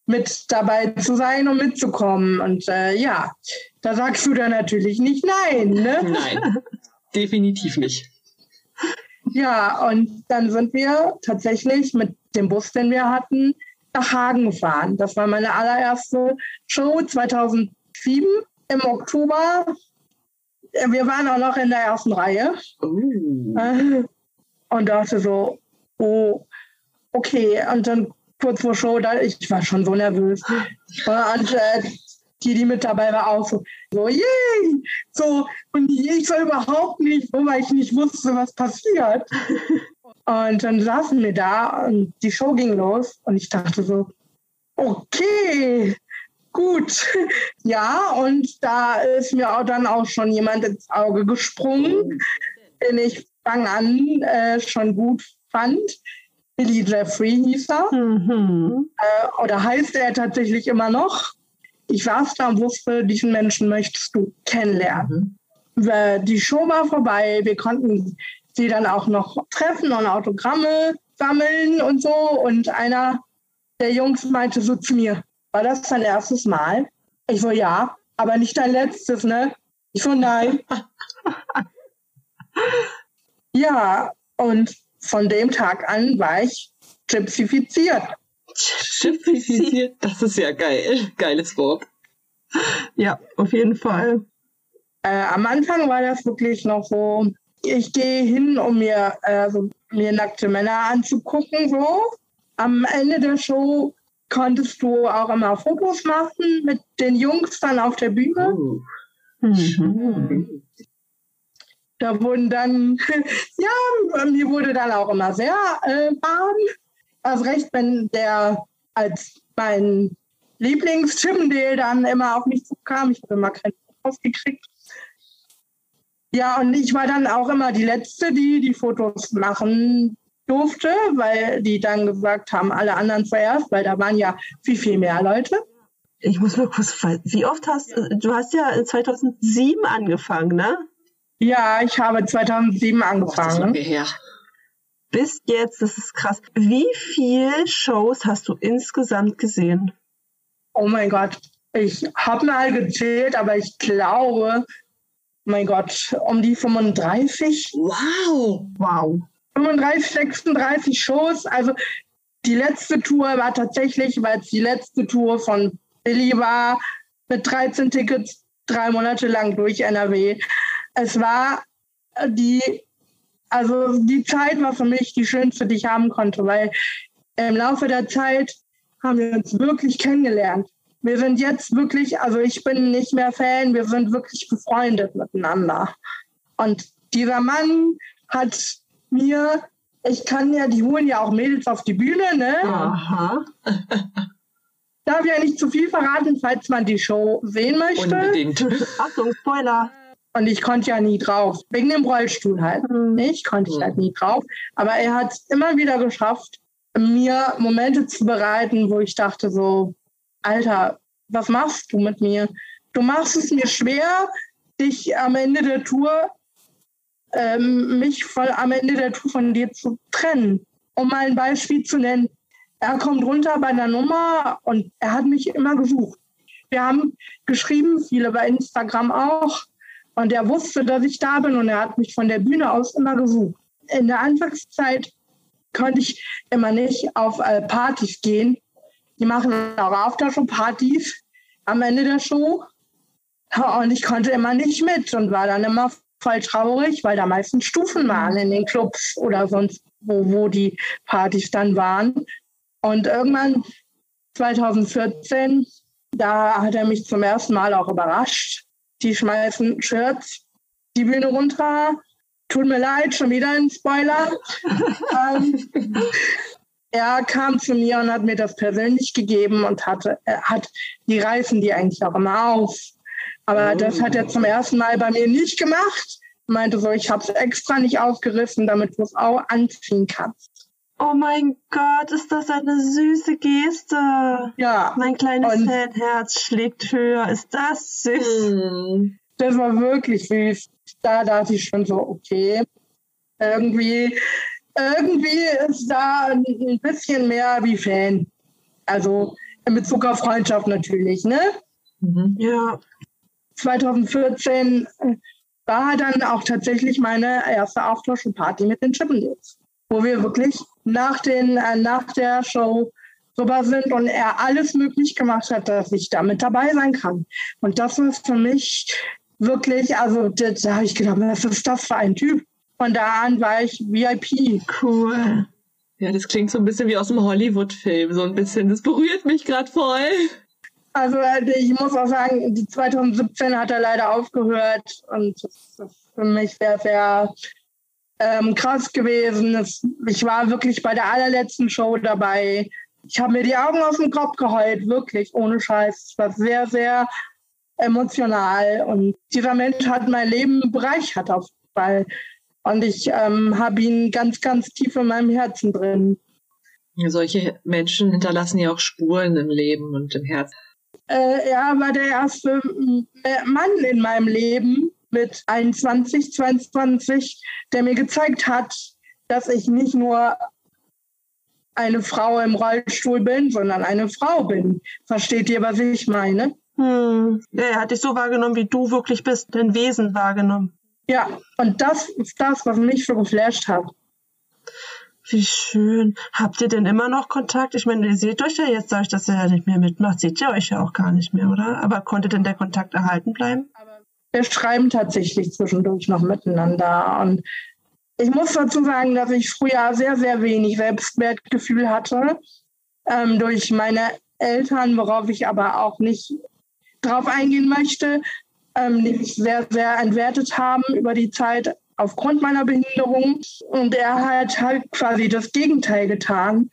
mit dabei zu sein und mitzukommen. Und äh, ja, da sagst du dann natürlich nicht nein, ne? Nein, definitiv nicht. Ja, und dann sind wir tatsächlich mit dem Bus, den wir hatten, nach Hagen gefahren. Das war meine allererste Show 2007 im Oktober. Wir waren auch noch in der ersten Reihe. Uh. Und dachte so, oh, okay. Und dann kurz vor Show, da, ich war schon so nervös. Und äh, die, die mit dabei war, auch so, so, yay! So, und ich war überhaupt nicht, weil ich nicht wusste, was passiert. Und dann saßen wir da und die Show ging los und ich dachte so, okay, Gut, ja, und da ist mir auch dann auch schon jemand ins Auge gesprungen, den ich fang an äh, schon gut fand. Billy Jeffrey hieß er. Mhm. Äh, oder heißt er tatsächlich immer noch. Ich saß da und wusste, diesen Menschen möchtest du kennenlernen. Mhm. Die Show war vorbei, wir konnten sie dann auch noch treffen und Autogramme sammeln und so. Und einer der Jungs meinte so zu mir, war das dein erstes Mal? Ich so, ja, aber nicht dein letztes, ne? Ich so, nein. ja, und von dem Tag an war ich gypsifiziert. Gypsifiziert? Das ist ja geil. Geiles Wort. Ja, auf jeden Fall. Äh, am Anfang war das wirklich noch so, ich gehe hin, um mir, äh, so, mir nackte Männer anzugucken, so. Am Ende der Show konntest du auch immer Fotos machen mit den Jungs dann auf der Bühne. Oh. Mhm. Da wurden dann, ja, mir wurde dann auch immer sehr äh, warm. Also recht, wenn der als mein Lieblings-Chippendale dann immer auf mich zukam. Ich habe immer keinen Fotos gekriegt. Ja, und ich war dann auch immer die Letzte, die die Fotos machen durfte, weil die dann gesagt haben, alle anderen zuerst, weil da waren ja viel, viel mehr Leute. Ich muss mal kurz, wie oft hast du, hast ja 2007 angefangen, ne? Ja, ich habe 2007 angefangen. Das ist her. Bis jetzt, das ist krass. Wie viele Shows hast du insgesamt gesehen? Oh mein Gott, ich habe mal gezählt, aber ich glaube, mein Gott, um die 35. Wow. Wow. 35, 36 Shows. Also die letzte Tour war tatsächlich, weil es die letzte Tour von Billy war, mit 13 Tickets drei Monate lang durch NRW. Es war die, also die Zeit war für mich die schönste, die ich haben konnte, weil im Laufe der Zeit haben wir uns wirklich kennengelernt. Wir sind jetzt wirklich, also ich bin nicht mehr Fan, wir sind wirklich befreundet miteinander. Und dieser Mann hat mir, ich kann ja, die holen ja auch Mädels auf die Bühne, ne? Aha. Darf ja nicht zu viel verraten, falls man die Show sehen möchte. Unbedingt. Achtung, Spoiler. Und ich konnte ja nie drauf, wegen dem Rollstuhl halt. Mhm. Ich konnte ich halt nie drauf. Aber er hat es immer wieder geschafft, mir Momente zu bereiten, wo ich dachte so, Alter, was machst du mit mir? Du machst es mir schwer, dich am Ende der Tour, ähm, mich voll am Ende der Tour von dir zu trennen. Um mal ein Beispiel zu nennen. Er kommt runter bei einer Nummer und er hat mich immer gesucht. Wir haben geschrieben, viele bei Instagram auch. Und er wusste, dass ich da bin und er hat mich von der Bühne aus immer gesucht. In der Anfangszeit konnte ich immer nicht auf äh, Partys gehen. Die machen auch Aftershow-Partys am Ende der Show. Und ich konnte immer nicht mit und war dann immer voll traurig, weil da meistens Stufen waren in den Clubs oder sonst wo, wo die Partys dann waren. Und irgendwann 2014, da hat er mich zum ersten Mal auch überrascht. Die schmeißen Shirts die Bühne runter. Tut mir leid, schon wieder ein Spoiler. ähm, er kam zu mir und hat mir das persönlich gegeben und hatte, hat, die reißen die eigentlich auch immer auf. Aber oh. das hat er zum ersten Mal bei mir nicht gemacht. Meinte so, ich habe es extra nicht aufgerissen, damit du es auch anziehen kannst. Oh mein Gott, ist das eine süße Geste. Ja. Mein kleines Fanherz schlägt höher. Ist das süß? Hm. Das war wirklich süß. Da dachte ich schon so, okay, irgendwie, irgendwie ist da ein bisschen mehr wie Fan. Also in Bezug auf Freundschaft natürlich, ne? Mhm. Ja. 2014 war dann auch tatsächlich meine erste Party mit den Chippendales, wo wir wirklich nach, den, äh, nach der Show rüber sind und er alles möglich gemacht hat, dass ich da mit dabei sein kann. Und das war für mich wirklich, also da, da habe ich gedacht, was ist das für ein Typ? Von da an war ich VIP. Cool. Ja, das klingt so ein bisschen wie aus einem Hollywood-Film, so ein bisschen. Das berührt mich gerade voll. Also äh, ich muss auch sagen, 2017 hat er leider aufgehört und das ist für mich sehr, sehr ähm, krass gewesen. Das, ich war wirklich bei der allerletzten Show dabei Ich habe mir die Augen aus dem Kopf geheult, wirklich, ohne Scheiß. Es war sehr, sehr emotional. Und dieser Mensch hat mein Leben bereichert auf jeden Fall. Und ich ähm, habe ihn ganz, ganz tief in meinem Herzen drin. Solche Menschen hinterlassen ja auch Spuren im Leben und im Herzen. Äh, er war der erste Mann in meinem Leben mit 21, 22, der mir gezeigt hat, dass ich nicht nur eine Frau im Rollstuhl bin, sondern eine Frau bin. Versteht ihr, was ich meine? Hm. Ja, er hat dich so wahrgenommen, wie du wirklich bist, dein Wesen wahrgenommen. Ja, und das ist das, was mich so geflasht hat. Wie schön. Habt ihr denn immer noch Kontakt? Ich meine, ihr seht euch ja jetzt, dadurch, dass er ja nicht mehr mitmacht, seht ihr euch ja auch gar nicht mehr, oder? Aber konnte denn der Kontakt erhalten bleiben? Wir schreiben tatsächlich zwischendurch noch miteinander. Und ich muss dazu sagen, dass ich früher sehr, sehr wenig Selbstwertgefühl hatte ähm, durch meine Eltern, worauf ich aber auch nicht drauf eingehen möchte, ähm, die mich sehr, sehr entwertet haben über die Zeit aufgrund meiner Behinderung. Und er hat halt quasi das Gegenteil getan,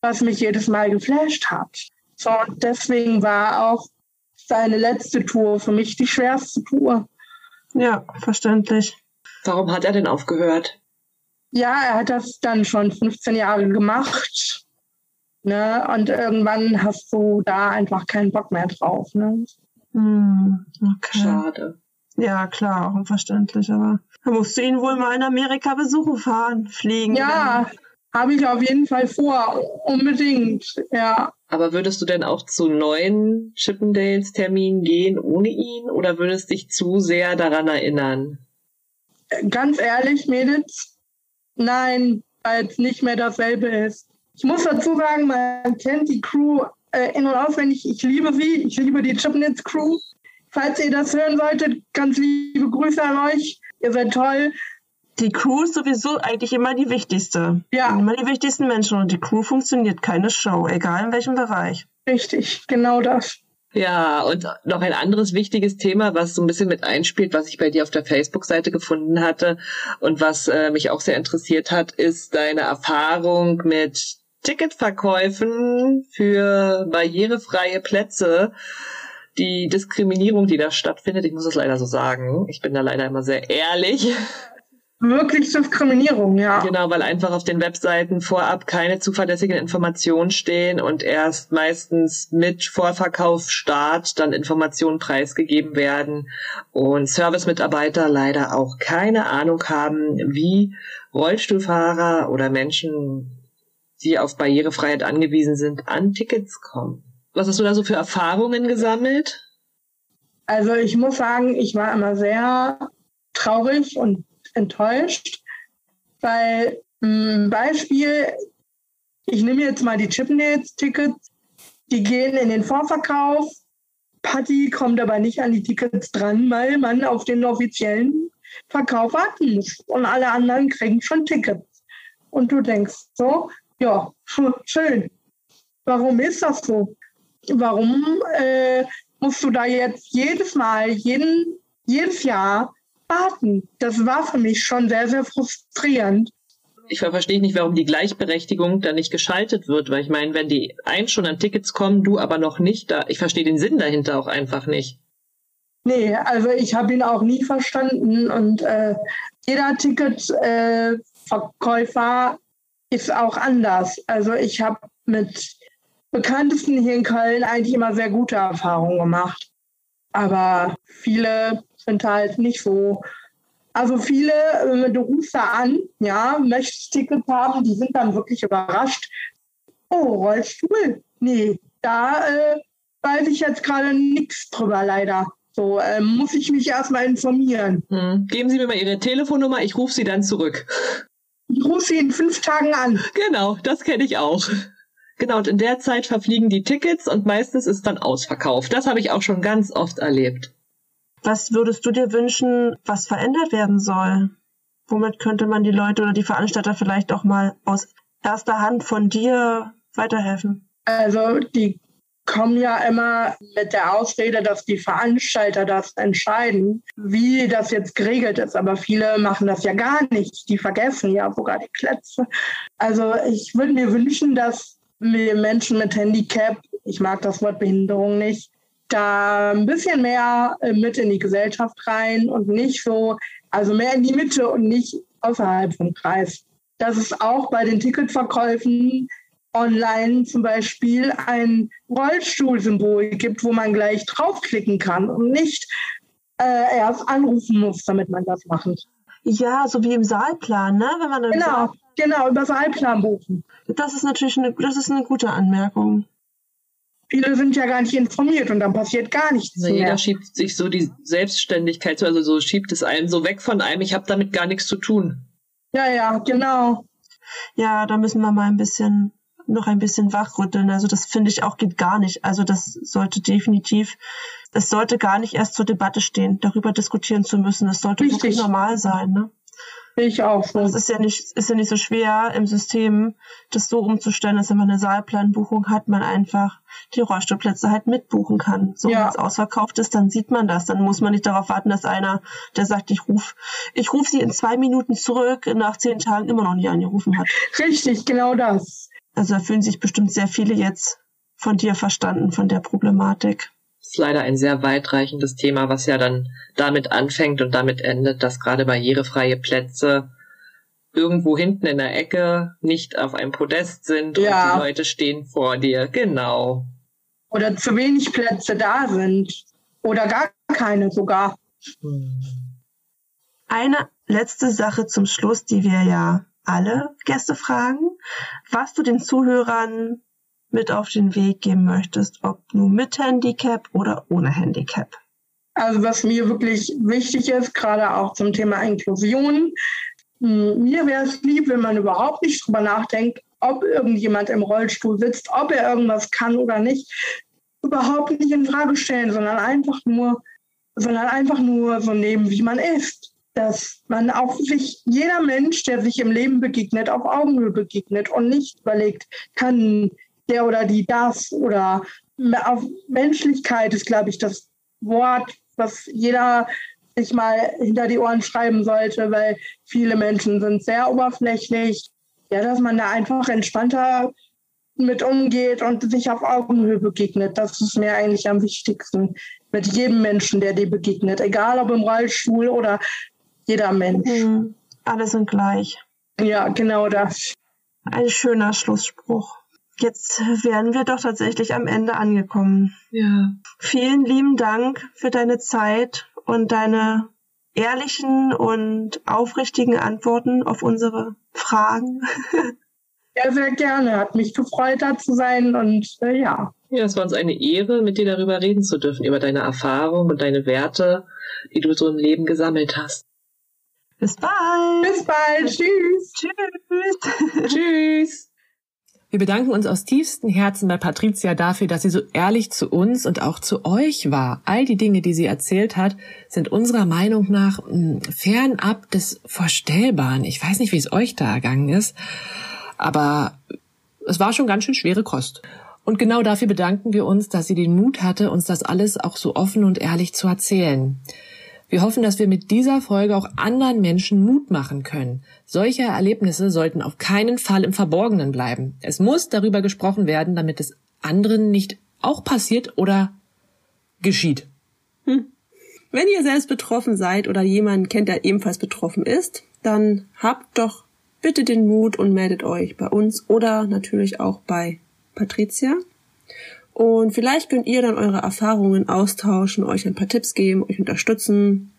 was mich jedes Mal geflasht hat. So, und deswegen war auch seine letzte Tour für mich die schwerste Tour. Ja, verständlich. Warum hat er denn aufgehört? Ja, er hat das dann schon 15 Jahre gemacht. Ne? Und irgendwann hast du da einfach keinen Bock mehr drauf. Ne? Hm, okay. Schade. Ja, klar, auch unverständlich, aber da musst du ihn wohl mal in Amerika besuchen fahren, fliegen. Ja, habe ich auf jeden Fall vor, unbedingt, ja. Aber würdest du denn auch zu neuen Chippendales-Terminen gehen ohne ihn oder würdest dich zu sehr daran erinnern? Ganz ehrlich, Mädels, nein, weil es nicht mehr dasselbe ist. Ich muss dazu sagen, man kennt die Crew äh, in- und auswendig. Ich liebe sie, ich liebe die Chipnitz Crew. Falls ihr das hören solltet, ganz liebe Grüße an euch. Ihr seid toll. Die Crew ist sowieso eigentlich immer die wichtigste. Ja. Immer die wichtigsten Menschen und die Crew funktioniert keine Show, egal in welchem Bereich. Richtig, genau das. Ja, und noch ein anderes wichtiges Thema, was so ein bisschen mit einspielt, was ich bei dir auf der Facebook-Seite gefunden hatte und was äh, mich auch sehr interessiert hat, ist deine Erfahrung mit Ticketverkäufen für barrierefreie Plätze die Diskriminierung, die da stattfindet, ich muss es leider so sagen, ich bin da leider immer sehr ehrlich. Wirklich Diskriminierung, ja. Genau, weil einfach auf den Webseiten vorab keine zuverlässigen Informationen stehen und erst meistens mit Vorverkaufsstart dann Informationen preisgegeben werden und Servicemitarbeiter leider auch keine Ahnung haben, wie Rollstuhlfahrer oder Menschen, die auf Barrierefreiheit angewiesen sind, an Tickets kommen. Was hast du da so für Erfahrungen gesammelt? Also ich muss sagen, ich war immer sehr traurig und enttäuscht, weil ein Beispiel, ich nehme jetzt mal die Chipnets-Tickets, die gehen in den Vorverkauf. Patty kommt aber nicht an die Tickets dran, weil man auf den offiziellen Verkauf warten muss. Und alle anderen kriegen schon Tickets. Und du denkst so, ja, schön. Warum ist das so? Warum äh, musst du da jetzt jedes Mal, jeden, jedes Jahr warten? Das war für mich schon sehr, sehr frustrierend. Ich verstehe nicht, warum die Gleichberechtigung da nicht geschaltet wird, weil ich meine, wenn die eins schon an Tickets kommen, du aber noch nicht, da, ich verstehe den Sinn dahinter auch einfach nicht. Nee, also ich habe ihn auch nie verstanden und äh, jeder Ticketverkäufer äh, ist auch anders. Also ich habe mit Bekanntesten hier in Köln eigentlich immer sehr gute Erfahrungen gemacht. Aber viele sind halt nicht so. Also viele, du rufst da an, ja, möchtest Tickets haben, die sind dann wirklich überrascht. Oh, Rollstuhl? Nee, da äh, weiß ich jetzt gerade nichts drüber, leider. So, äh, muss ich mich erstmal informieren. Hm. Geben Sie mir mal Ihre Telefonnummer, ich rufe Sie dann zurück. Ich rufe Sie in fünf Tagen an. Genau, das kenne ich auch. Genau, und in der Zeit verfliegen die Tickets und meistens ist dann ausverkauft. Das habe ich auch schon ganz oft erlebt. Was würdest du dir wünschen, was verändert werden soll? Womit könnte man die Leute oder die Veranstalter vielleicht auch mal aus erster Hand von dir weiterhelfen? Also die kommen ja immer mit der Ausrede, dass die Veranstalter das entscheiden, wie das jetzt geregelt ist. Aber viele machen das ja gar nicht. Die vergessen ja sogar die Plätze. Also ich würde mir wünschen, dass Menschen mit Handicap, ich mag das Wort Behinderung nicht, da ein bisschen mehr äh, mit in die Gesellschaft rein und nicht so, also mehr in die Mitte und nicht außerhalb vom Kreis. Dass es auch bei den Ticketverkäufen online zum Beispiel ein Rollstuhlsymbol gibt, wo man gleich draufklicken kann und nicht äh, erst anrufen muss, damit man das macht. Ja, so wie im Saalplan, ne? Wenn man genau, Saal genau, über Saalplan buchen. Das ist natürlich eine, das ist eine gute Anmerkung. Viele sind ja gar nicht informiert und dann passiert gar nichts mehr. jeder schiebt sich so die Selbstständigkeit, also so schiebt es einem so weg von einem, ich habe damit gar nichts zu tun. Ja, ja, genau. Ja, da müssen wir mal ein bisschen noch ein bisschen wachrütteln. Also das finde ich auch geht gar nicht. Also das sollte definitiv, es sollte gar nicht erst zur Debatte stehen, darüber diskutieren zu müssen. Das sollte Richtig. wirklich normal sein. Ne? Ich auch so. Es ist ja nicht, ist ja nicht so schwer im System, das so umzustellen, dass wenn man eine Saalplanbuchung hat, man einfach die Rollstuhlplätze halt mitbuchen kann. So, Ja. wenn es ausverkauft ist, dann sieht man das. Dann muss man nicht darauf warten, dass einer, der sagt, ich ruf, ich ruf sie in zwei Minuten zurück, nach zehn Tagen immer noch nicht angerufen hat. Richtig, genau das. Also da fühlen sich bestimmt sehr viele jetzt von dir verstanden, von der Problematik. Ist leider ein sehr weitreichendes Thema, was ja dann damit anfängt und damit endet, dass gerade barrierefreie Plätze irgendwo hinten in der Ecke nicht auf einem Podest sind Ja. und die Leute stehen vor dir. Genau. Oder zu wenig Plätze da sind. Oder gar keine sogar. Eine letzte Sache zum Schluss, die wir ja alle Gäste fragen, was du den Zuhörern mit auf den Weg geben möchtest, ob nur mit Handicap oder ohne Handicap. Also was mir wirklich wichtig ist, gerade auch zum Thema Inklusion, mh, mir wäre es lieb, wenn man überhaupt nicht drüber nachdenkt, ob irgendjemand im Rollstuhl sitzt, ob er irgendwas kann oder nicht, überhaupt nicht in Frage stellen, sondern einfach nur, sondern einfach nur so nehmen, wie man ist. Dass man auch sich, jeder Mensch, der sich im Leben begegnet, auf Augenhöhe begegnet und nicht überlegt, kann der oder die das oder auf Menschlichkeit ist, glaube ich, das Wort, was jeder sich mal hinter die Ohren schreiben sollte, weil viele Menschen sind sehr oberflächlich. Ja, dass man da einfach entspannter mit umgeht und sich auf Augenhöhe begegnet. Das ist mir eigentlich am wichtigsten. Mit jedem Menschen, der dir begegnet. Egal ob im Rollstuhl oder jeder Mensch. Hm, alle sind gleich. Ja, genau das. Ein schöner Schlussspruch. Jetzt wären wir doch tatsächlich am Ende angekommen. Ja. Vielen lieben Dank für deine Zeit und deine ehrlichen und aufrichtigen Antworten auf unsere Fragen. Ja, sehr gerne. Hat mich gefreut, da zu sein und äh, ja. Ja, es war uns eine Ehre, mit dir darüber reden zu dürfen, über deine Erfahrung und deine Werte, die du so im Leben gesammelt hast. Bis bald. Bis bald. Tschüss. Tschüss. Tschüss. Wir bedanken uns aus tiefstem Herzen bei Patricia dafür, dass sie so ehrlich zu uns und auch zu euch war. All die Dinge, die sie erzählt hat, sind unserer Meinung nach mh, fernab des Vorstellbaren. Ich weiß nicht, wie es euch da ergangen ist, aber es war schon ganz schön schwere Kost. Und genau dafür bedanken wir uns, dass sie den Mut hatte, uns das alles auch so offen und ehrlich zu erzählen. Wir hoffen, dass wir mit dieser Folge auch anderen Menschen Mut machen können. Solche Erlebnisse sollten auf keinen Fall im Verborgenen bleiben. Es muss darüber gesprochen werden, damit es anderen nicht auch passiert oder geschieht. Hm. Wenn ihr selbst betroffen seid oder jemanden kennt, der ebenfalls betroffen ist, dann habt doch bitte den Mut und meldet euch bei uns oder natürlich auch bei Patricia. Und vielleicht könnt ihr dann eure Erfahrungen austauschen, euch ein paar Tipps geben, euch unterstützen.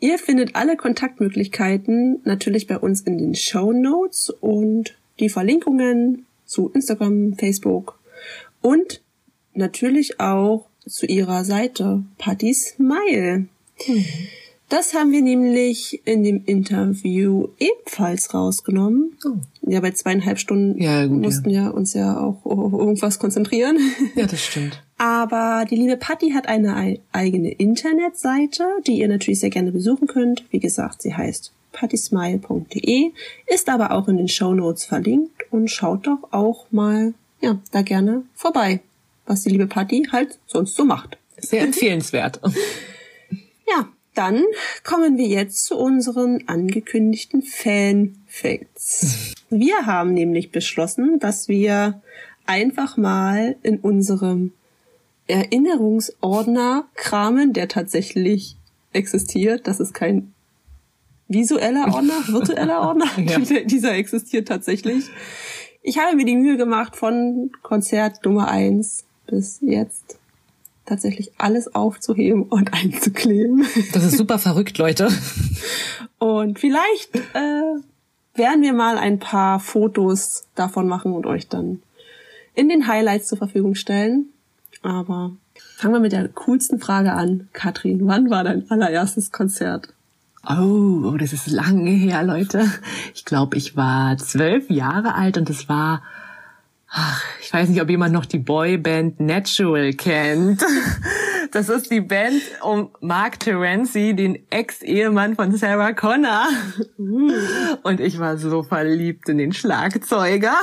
Ihr findet alle Kontaktmöglichkeiten natürlich bei uns in den Show Notes und die Verlinkungen zu Instagram, Facebook und natürlich auch zu ihrer Seite Patty Smile. Mhm. Das haben wir nämlich in dem Interview ebenfalls rausgenommen. Oh. Ja, bei zweieinhalb Stunden Ja, gut, mussten ja. uns ja auch auf irgendwas konzentrieren. Ja, das stimmt. Aber die liebe Patty hat eine ei- eigene Internetseite, die ihr natürlich sehr gerne besuchen könnt. Wie gesagt, sie heißt pattysmile.de, ist aber auch in den Show Notes verlinkt und schaut doch auch mal, ja, da gerne vorbei, was die liebe Patty halt sonst so macht. Sehr empfehlenswert. Ja, dann kommen wir jetzt zu unseren angekündigten Fan-Facts. Wir haben nämlich beschlossen, dass wir einfach mal in unserem Erinnerungsordner kramen, der tatsächlich existiert. Das ist kein visueller Ordner, virtueller Ordner. ja. Dieser existiert tatsächlich. Ich habe mir die Mühe gemacht, von Konzert Nummer eins bis jetzt tatsächlich alles aufzuheben und einzukleben. Das ist super verrückt, Leute. Und vielleicht äh, werden wir mal ein paar Fotos davon machen und euch dann in den Highlights zur Verfügung stellen. Aber fangen wir mit der coolsten Frage an. Katrin, wann war dein allererstes Konzert? Oh, oh das ist lange her, Leute. Ich glaube, ich war zwölf Jahre alt und es war Ach, ich weiß nicht, ob jemand noch die Boyband Natural kennt. Das ist die Band um Mark Terenzi, den Ex-Ehemann von Sarah Connor. Und ich war so verliebt in den Schlagzeuger.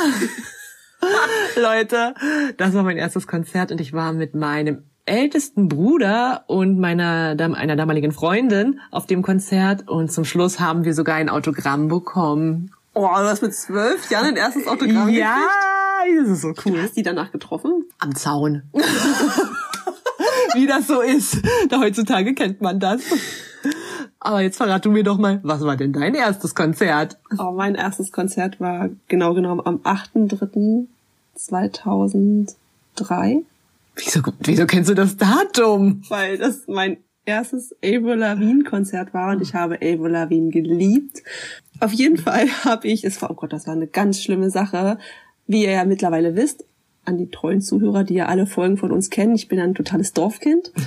Leute, das war mein erstes Konzert und ich war mit meinem ältesten Bruder und meiner einer damaligen Freundin auf dem Konzert und zum Schluss haben wir sogar ein Autogramm bekommen. Oh, du hast mit zwölf Jahren ein erstes Autogramm Ja, das ist so cool. Du hast die danach getroffen? Am Zaun. Wie das so ist. Da heutzutage kennt man das. Aber jetzt verrat du mir doch mal, was war denn dein erstes Konzert? Oh, mein erstes Konzert war genau genommen am 8.3.2003. Wieso, wieso kennst du das Datum? Weil das mein erstes Avril Lavigne Konzert war und ich habe Avril Lavigne geliebt. Auf jeden Fall habe ich, es war, oh Gott, das war eine ganz schlimme Sache, wie ihr ja mittlerweile wisst, an die treuen Zuhörer, die ja alle Folgen von uns kennen. Ich bin ein totales Dorfkind.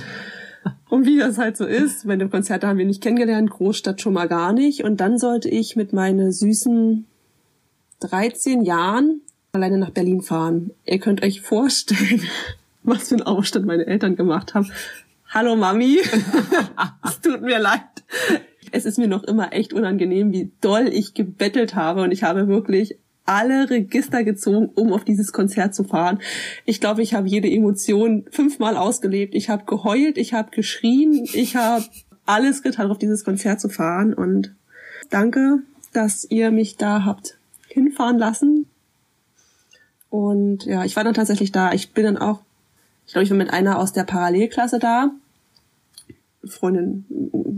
Und wie das halt so ist, wenn dem Konzert haben wir nicht kennengelernt, Großstadt schon mal gar nicht. Und dann sollte ich mit meinen süßen 13 Jahren alleine nach Berlin fahren. Ihr könnt euch vorstellen, was für einen Aufstand meine Eltern gemacht haben. Hallo Mami, es tut mir leid. Es ist mir noch immer echt unangenehm, wie doll ich gebettelt habe und ich habe wirklich alle Register gezogen, um auf dieses Konzert zu fahren. Ich glaube, ich habe jede Emotion fünfmal ausgelebt. Ich habe geheult, ich habe geschrien, ich habe alles getan, auf dieses Konzert zu fahren. Und danke, dass ihr mich da habt hinfahren lassen. Und ja, ich war dann tatsächlich da. Ich bin dann auch, ich glaube, ich war mit einer aus der Parallelklasse da. Freundin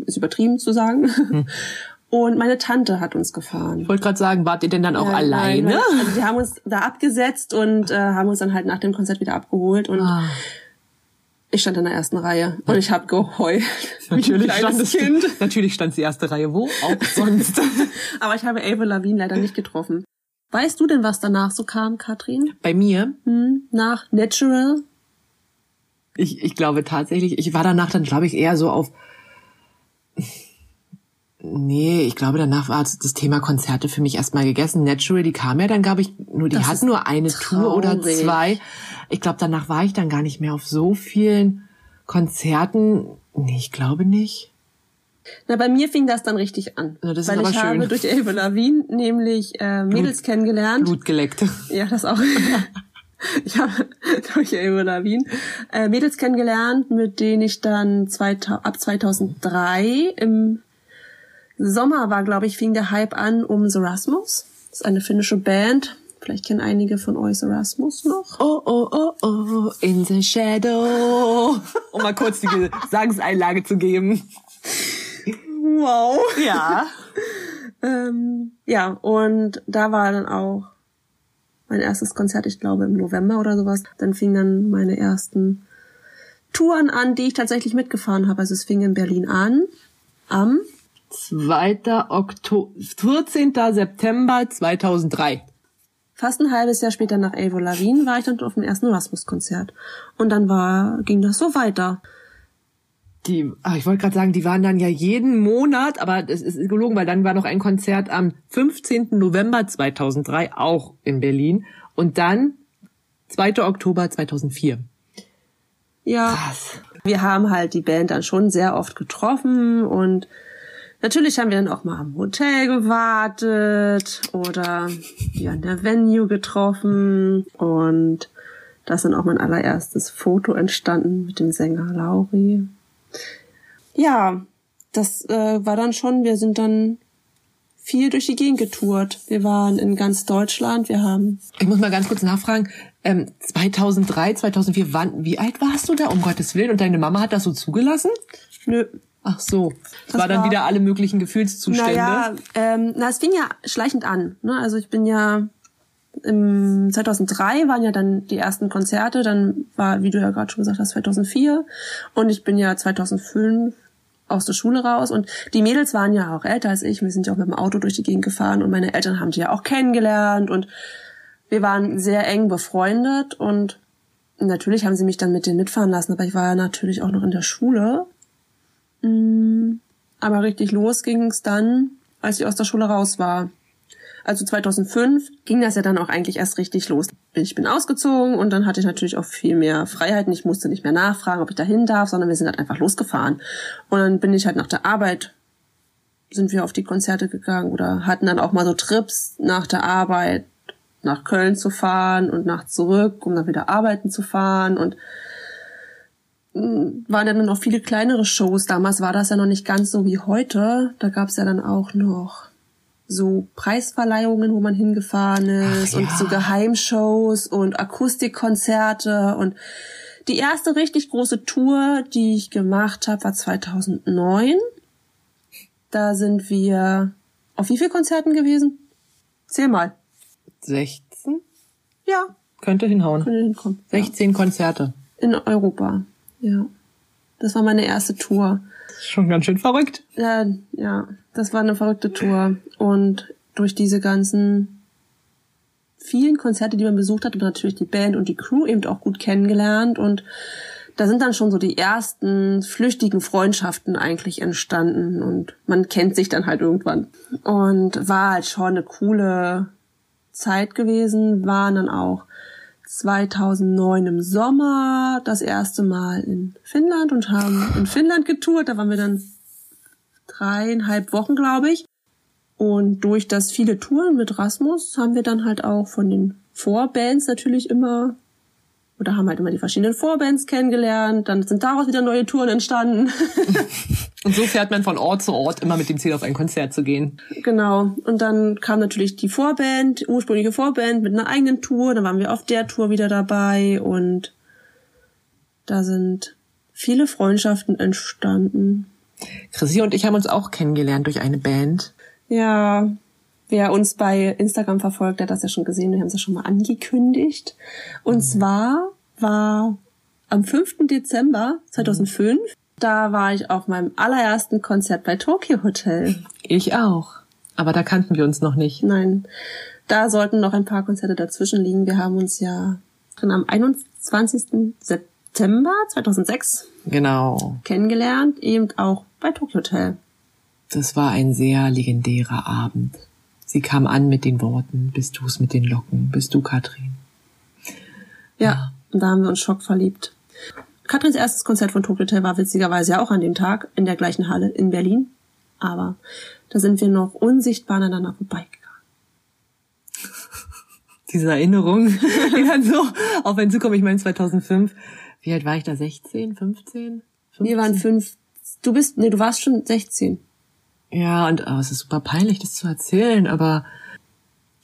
ist übertrieben zu sagen. Hm. Und meine Tante hat uns gefahren. Ich wollte gerade sagen, wart ihr denn dann auch ja, alleine? Nein, also wir haben uns da abgesetzt und äh, haben uns dann halt nach dem Konzert wieder abgeholt und ah. ich stand in der ersten Reihe und ich habe geheult. Natürlich stand, kind. natürlich stand die erste Reihe wo auch sonst. Aber ich habe Ava Lavigne leider nicht getroffen. Weißt du denn, was danach so kam, Katrin? Bei mir? Hm, nach Natural? Ich, ich glaube tatsächlich, ich war danach dann, glaube ich, eher so auf Nee, ich glaube, danach war das Thema Konzerte für mich erstmal gegessen. Natural, die kam ja dann, glaube ich, nur, die das hat nur eine traurig. Tour oder zwei. Ich glaube, danach war ich dann gar nicht mehr auf so vielen Konzerten. Nee, ich glaube nicht. Na, bei mir fing das dann richtig an. Ja, das weil ist aber ich schön. habe durch Eva Lavigne nämlich äh, Mädels Blut, kennengelernt. Blut geleckt. Ja, das auch. ich habe durch Eva Lavigne äh, Mädels kennengelernt, mit denen ich dann zwei, ab 2003 im Sommer war, glaube ich, fing der Hype an um The Rasmus. Das ist eine finnische Band. Vielleicht kennen einige von euch The Rasmus noch. Oh, oh, oh, oh, in the shadow. Um mal kurz die Gesangseinlage zu geben. Wow. Ja. ähm, ja, und da war dann auch mein erstes Konzert, ich glaube im November oder sowas. Dann fingen dann meine ersten Touren an, die ich tatsächlich mitgefahren habe. Also es fing in Berlin an am 2. Oktober, 14. September 2003. Fast ein halbes Jahr später nach Avril Lavigne war ich dann auf dem ersten Rasmus-Konzert. Und dann war, ging das so weiter. Die, ach, ich wollte gerade sagen, die waren dann ja jeden Monat, aber das ist gelogen, weil dann war noch ein Konzert am 15. November 2003 auch in Berlin und dann 2. Oktober 2004. Ja. Krass. Wir haben halt die Band dann schon sehr oft getroffen und Natürlich haben wir dann auch mal am Hotel gewartet oder die an der Venue getroffen und da ist dann auch mein allererstes Foto entstanden mit dem Sänger Lauri. Ja, das äh, war dann schon, wir sind dann viel durch die Gegend getourt. Wir waren in ganz Deutschland. Wir haben. Ich muss mal ganz kurz nachfragen. Ähm, 2003, 2004, wann, wie alt warst du da? Um Gottes Willen. Und deine Mama hat das so zugelassen? Nö. Ach so. Das, war dann war- wieder alle möglichen Gefühlszustände. Naja, ähm, na, es fing ja schleichend an. Ne? Also ich bin ja im 2003 waren ja dann die ersten Konzerte, dann war, wie du ja gerade schon gesagt hast, 2004 und ich bin ja 2005 aus der Schule raus und die Mädels waren ja auch älter als ich. Wir sind ja auch mit dem Auto durch die Gegend gefahren und meine Eltern haben die ja auch kennengelernt und wir waren sehr eng befreundet und natürlich haben sie mich dann mit denen mitfahren lassen, aber ich war ja natürlich auch noch in der Schule. Mm, Aber richtig los ging es dann, als ich aus der Schule raus war. Also 2005 ging das ja dann auch eigentlich erst richtig los. Ich bin ausgezogen und dann hatte ich natürlich auch viel mehr Freiheiten. Ich musste nicht mehr nachfragen, ob ich dahin darf, sondern wir sind halt einfach losgefahren. Und dann bin ich halt nach der Arbeit, sind wir auf die Konzerte gegangen oder hatten dann auch mal so Trips nach der Arbeit nach Köln zu fahren und nach zurück, um dann wieder arbeiten zu fahren und mm, waren ja dann noch viele kleinere Shows. Damals war das ja noch nicht ganz so wie heute. Da gab's ja dann auch noch so Preisverleihungen, wo man hingefahren ist Ach und ja. so Geheimshows und Akustikkonzerte und die erste richtig große Tour, die ich gemacht habe, war 2009. Da sind wir auf wie viel Konzerten gewesen? Zähl mal. 16? Ja, Könnte hinhauen. könnte hinkommen. 16 Konzerte. In Europa. Ja. Das war meine erste Tour. Schon ganz schön verrückt. Ja, ja, das war eine verrückte Tour. Und durch diese ganzen vielen Konzerte, die man besucht hat, hat man natürlich die Band und die Crew eben auch gut kennengelernt. Und da sind dann schon so die ersten flüchtigen Freundschaften eigentlich entstanden. Und man kennt sich dann halt irgendwann. Und war halt schon eine coole Zeit gewesen. Waren dann auch 2009 im Sommer das erste Mal in Finnland und haben in Finnland getourt. Da waren wir dann dreieinhalb Wochen, glaube ich. Und durch das viele Touren mit Rasmus haben wir dann halt auch von den Vorbands natürlich immer oder haben halt immer die verschiedenen Vorbands kennengelernt. Dann sind daraus wieder neue Touren entstanden. Und so fährt man von Ort zu Ort, immer mit dem Ziel, auf ein Konzert zu gehen. Genau. Und dann kam natürlich die Vorband, die ursprüngliche Vorband mit einer eigenen Tour. Dann waren wir auf der Tour wieder dabei und da sind viele Freundschaften entstanden. Chrissy und ich haben uns auch kennengelernt durch eine Band. Ja, wer uns bei Instagram verfolgt, der hat das ja schon gesehen. Wir haben es ja schon mal angekündigt. Und zwar war am 5. Dezember 2005, da war ich auf meinem allerersten Konzert bei Tokyo Hotel. Ich auch. Aber da kannten wir uns noch nicht. Nein, da sollten noch ein paar Konzerte dazwischen liegen. Wir haben uns ja dann am 21. September 2006 Genau. kennengelernt, eben auch bei Tokyo Hotel. Das war ein sehr legendärer Abend. Sie kam an mit den Worten, bist du's mit den Locken, bist du Katrin. Ja, und da haben wir uns schockverliebt. Katrins erstes Konzert von Tokyo Hotel war witzigerweise ja auch an dem Tag in der gleichen Halle in Berlin. Aber da sind wir noch unsichtbar aneinander vorbeigegangen. Diese Erinnerung, die dann so auf einen zukommen. Ich meine 2005. Wie alt war ich da? 16, 15? Wir waren fünf. Du bist, nee, du warst schon 16. Ja, und oh, es ist super peinlich, das zu erzählen, aber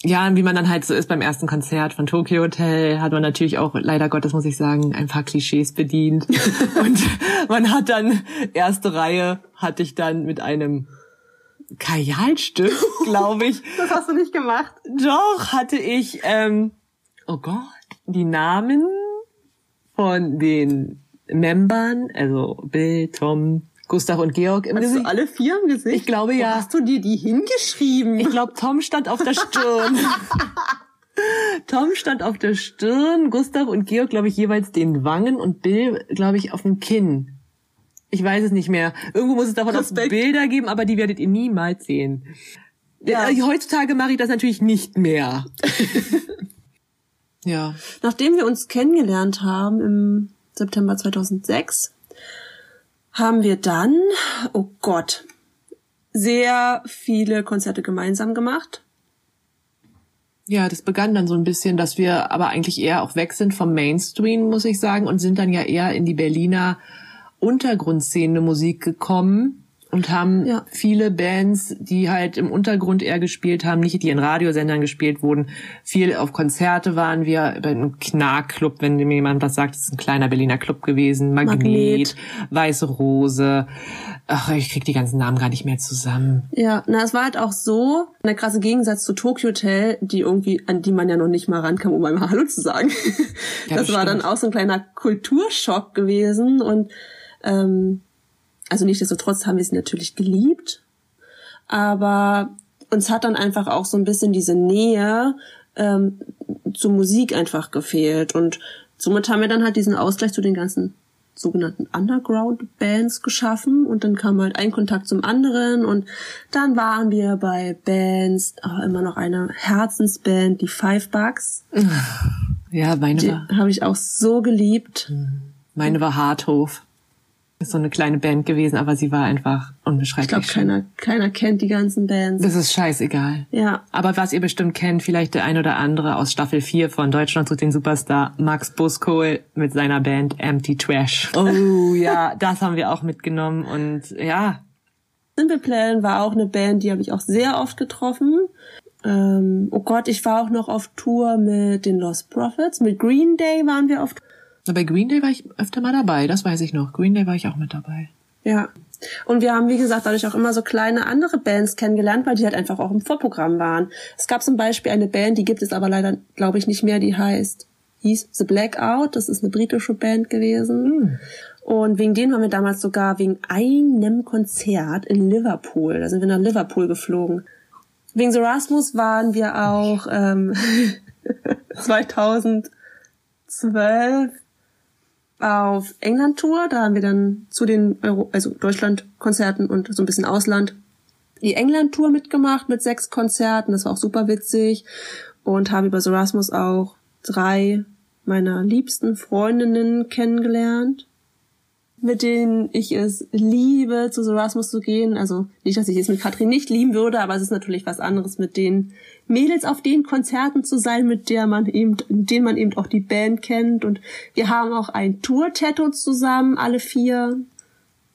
ja, wie man dann halt so ist beim ersten Konzert von Tokyo Hotel, hat man natürlich auch, leider Gottes muss ich sagen, ein paar Klischees bedient. und man hat dann, erste Reihe hatte ich dann mit einem Kajalstück, glaube ich. Das hast du nicht gemacht. Doch, hatte ich, ähm, oh Gott, die Namen von den Membern, also Bill, Tom, Gustav und Georg im Hast Gesicht. du alle vier im Gesicht? Ich glaube Wo ja. hast du dir die hingeschrieben? Ich glaube, Tom stand auf der Stirn. Tom stand auf der Stirn, Gustav und Georg, glaube ich, jeweils den Wangen und Bill, glaube ich, auf dem Kinn. Ich weiß es nicht mehr. Irgendwo muss es davon auch. Bilder geben, aber die werdet ihr niemals sehen. Ja. Äh, Heutzutage mache ich das natürlich nicht mehr. ja. Nachdem wir uns kennengelernt haben im September 2006, haben wir dann, oh Gott, sehr viele Konzerte gemeinsam gemacht. Ja, das begann dann so ein bisschen, dass wir aber eigentlich eher auch weg sind vom Mainstream, muss ich sagen, und sind dann ja eher in die Berliner Untergrundszene Musik gekommen und haben ja. viele Bands, die halt im Untergrund eher gespielt haben, nicht die in Radiosendern gespielt wurden. Viel auf Konzerte waren wir, bei einem Knarr-Club, wenn mir jemand was sagt, das ist ein kleiner Berliner Club gewesen, Magnet, Magnet. Weiße Rose. Ach, ich krieg die ganzen Namen gar nicht mehr zusammen. Ja, na, es war halt auch so, der krasse Gegensatz zu Tokyo Hotel, die irgendwie, an die man ja noch nicht mal rankam, um einmal Hallo zu sagen. Ja, das, das war dann auch so ein kleiner Kulturschock gewesen und ähm, also nichtsdestotrotz haben wir sie natürlich geliebt, aber uns hat dann einfach auch so ein bisschen diese Nähe ähm, zur Musik einfach gefehlt und somit haben wir dann halt diesen Ausgleich zu den ganzen sogenannten Underground-Bands geschaffen und dann kam halt ein Kontakt zum anderen und dann waren wir bei Bands, oh, immer noch eine Herzensband, die Five Bucks. Ja, meine die war. habe ich auch so geliebt. Meine war Harthof ist so eine kleine Band gewesen, aber sie war einfach unbeschreiblich. Ich glaube, keiner, keiner kennt die ganzen Bands. Das ist scheißegal. Ja. Aber was ihr bestimmt kennt, vielleicht der ein oder andere aus Staffel 4 von Deutschland sucht den Superstar, Max Buskohl mit seiner Band Empty Trash. Oh ja, das haben wir auch mitgenommen und ja. Simple Plan war auch eine Band, die habe ich auch sehr oft getroffen. Ähm, oh Gott, ich war auch noch auf Tour mit den Lost Prophets. Mit Green Day waren wir auf Tour. Bei Green Day war ich öfter mal dabei, das weiß ich noch. Green Day war ich auch mit dabei. Ja. Und wir haben, wie gesagt, dadurch auch immer so kleine andere Bands kennengelernt, weil die halt einfach auch im Vorprogramm waren. Es gab zum Beispiel eine Band, die gibt es aber leider, glaube ich, nicht mehr, die heißt, hieß The Blackout. Das ist eine britische Band gewesen. Mhm. Und wegen denen waren wir damals sogar wegen einem Konzert in Liverpool. Da sind wir nach Liverpool geflogen. Wegen The Rasmus waren wir auch ähm, 2012 auf England-Tour. Da haben wir dann zu den Euro also Deutschland-Konzerten und so ein bisschen Ausland die England-Tour mitgemacht mit sechs Konzerten. Das war auch super witzig. Und habe über Erasmus auch drei meiner liebsten Freundinnen kennengelernt mit denen ich es liebe, zu Erasmus zu gehen. Also nicht, dass ich es mit Katrin nicht lieben würde, aber es ist natürlich was anderes, mit den Mädels auf den Konzerten zu sein, mit der man eben, mit denen man eben auch die Band kennt. Und wir haben auch ein Tour-Tattoo zusammen, alle vier,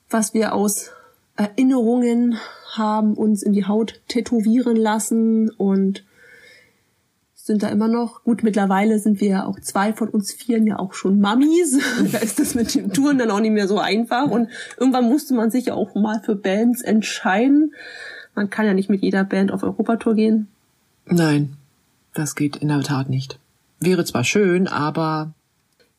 was wir aus Erinnerungen haben uns in die Haut tätowieren lassen und sind da immer noch. Gut, mittlerweile sind wir ja auch zwei von uns vieren ja auch schon Mammis. da ist das mit dem Touren dann auch nicht mehr so einfach. Und irgendwann musste man sich ja auch mal für Bands entscheiden. Man kann ja nicht mit jeder Band auf Europatour gehen. Nein, das geht in der Tat nicht. Wäre zwar schön, aber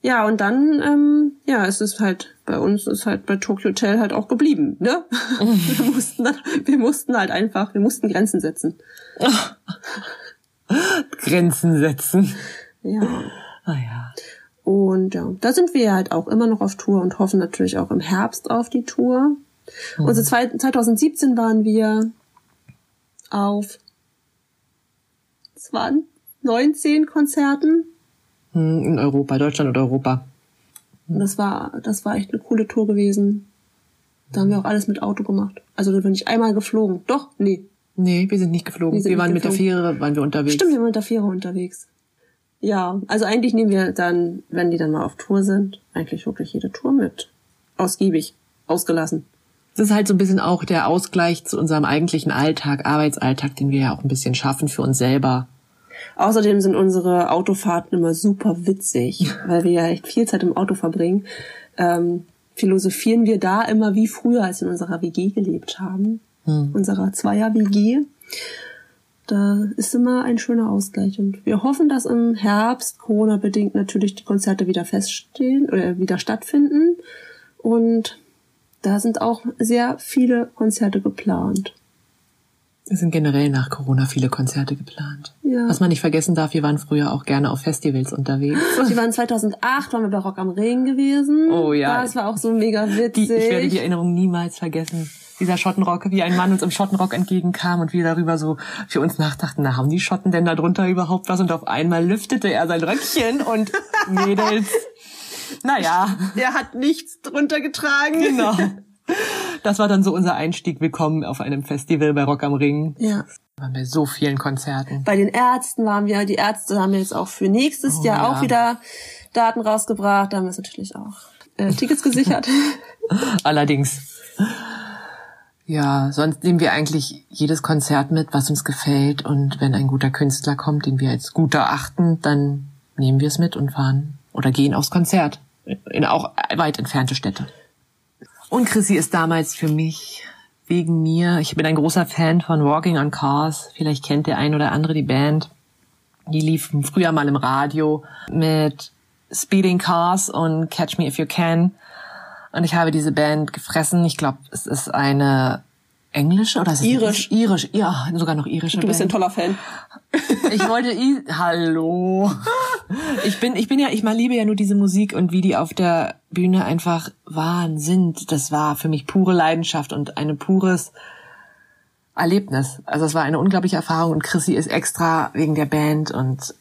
ja, und dann, ähm, ja, es ist halt, bei uns ist halt bei Tokyo Hotel halt auch geblieben, ne? wir, mussten dann, wir mussten halt einfach, wir mussten Grenzen setzen. Grenzen setzen. Ja. Ah ja. Und ja, da sind wir halt auch immer noch auf Tour und hoffen natürlich auch im Herbst auf die Tour. Mhm. Also 2017 waren wir auf 20, 19 Konzerten. Hm, in Europa, Deutschland und Europa. Und das war, das war echt eine coole Tour gewesen. Da haben wir auch alles mit Auto gemacht. Also da bin ich einmal geflogen. Doch, nee, Nee, wir sind nicht geflogen. Wir, wir waren mit der Fähre, waren wir unterwegs. Stimmt, wir waren mit der Fähre unterwegs. Ja, also eigentlich nehmen wir dann, wenn die dann mal auf Tour sind, eigentlich wirklich jede Tour mit. Ausgiebig, ausgelassen. Das ist halt so ein bisschen auch der Ausgleich zu unserem eigentlichen Alltag, Arbeitsalltag, den wir ja auch ein bisschen schaffen für uns selber. Außerdem sind unsere Autofahrten immer super witzig, weil wir ja echt viel Zeit im Auto verbringen. Ähm, philosophieren wir da immer wie früher, als wir in unserer WG gelebt haben hm. unserer Zweier-WG. Da ist immer ein schöner Ausgleich. Und wir hoffen, dass im Herbst, Corona-bedingt, natürlich die Konzerte wieder feststehen oder wieder stattfinden. Und da sind auch sehr viele Konzerte geplant. Es sind generell nach Corona viele Konzerte geplant. Ja. Was man nicht vergessen darf, wir waren früher auch gerne auf Festivals unterwegs. Wir waren 2008, waren wir bei Rock am Ring gewesen. Oh ja. Das war auch so mega witzig. Die, ich werde die Erinnerung niemals vergessen dieser Schottenrock, wie ein Mann uns im Schottenrock entgegenkam und wir darüber so für uns nachdachten, na, haben die Schotten denn da drunter überhaupt was? Und auf einmal lüftete er sein Röckchen und Mädels, naja. Er hat nichts drunter getragen. Genau. Das war dann so unser Einstieg. Willkommen auf einem Festival bei Rock am Ring. Ja. Wir waren bei so vielen Konzerten. Bei den Ärzten waren wir, die Ärzte haben jetzt auch für nächstes oh, Jahr ja. auch wieder Daten rausgebracht. Da haben wir natürlich auch äh, Tickets gesichert. Allerdings. Ja, sonst nehmen wir eigentlich jedes Konzert mit, was uns gefällt. Und wenn ein guter Künstler kommt, den wir als gut erachten, dann nehmen wir es mit und fahren oder gehen aufs Konzert. In auch weit entfernte Städte. Und Chrissy ist damals für mich wegen mir, ich bin ein großer Fan von Walking on Cars. Vielleicht kennt der ein oder andere die Band. Die liefen früher mal im Radio mit Speeding Cars und Catch Me If You Can. Und ich habe diese Band gefressen. Ich glaube, es ist eine englische oder ist Irisch. Irisch, ja, sogar noch irische Du bist ein Band. toller Fan. Ich wollte I Hallo. Ich bin ich bin ja ich mal liebe ja nur diese Musik und wie die auf der Bühne einfach waren sind. Das war für mich pure Leidenschaft und ein pures Erlebnis. Also es war eine unglaubliche Erfahrung und Chrissy ist extra wegen der Band und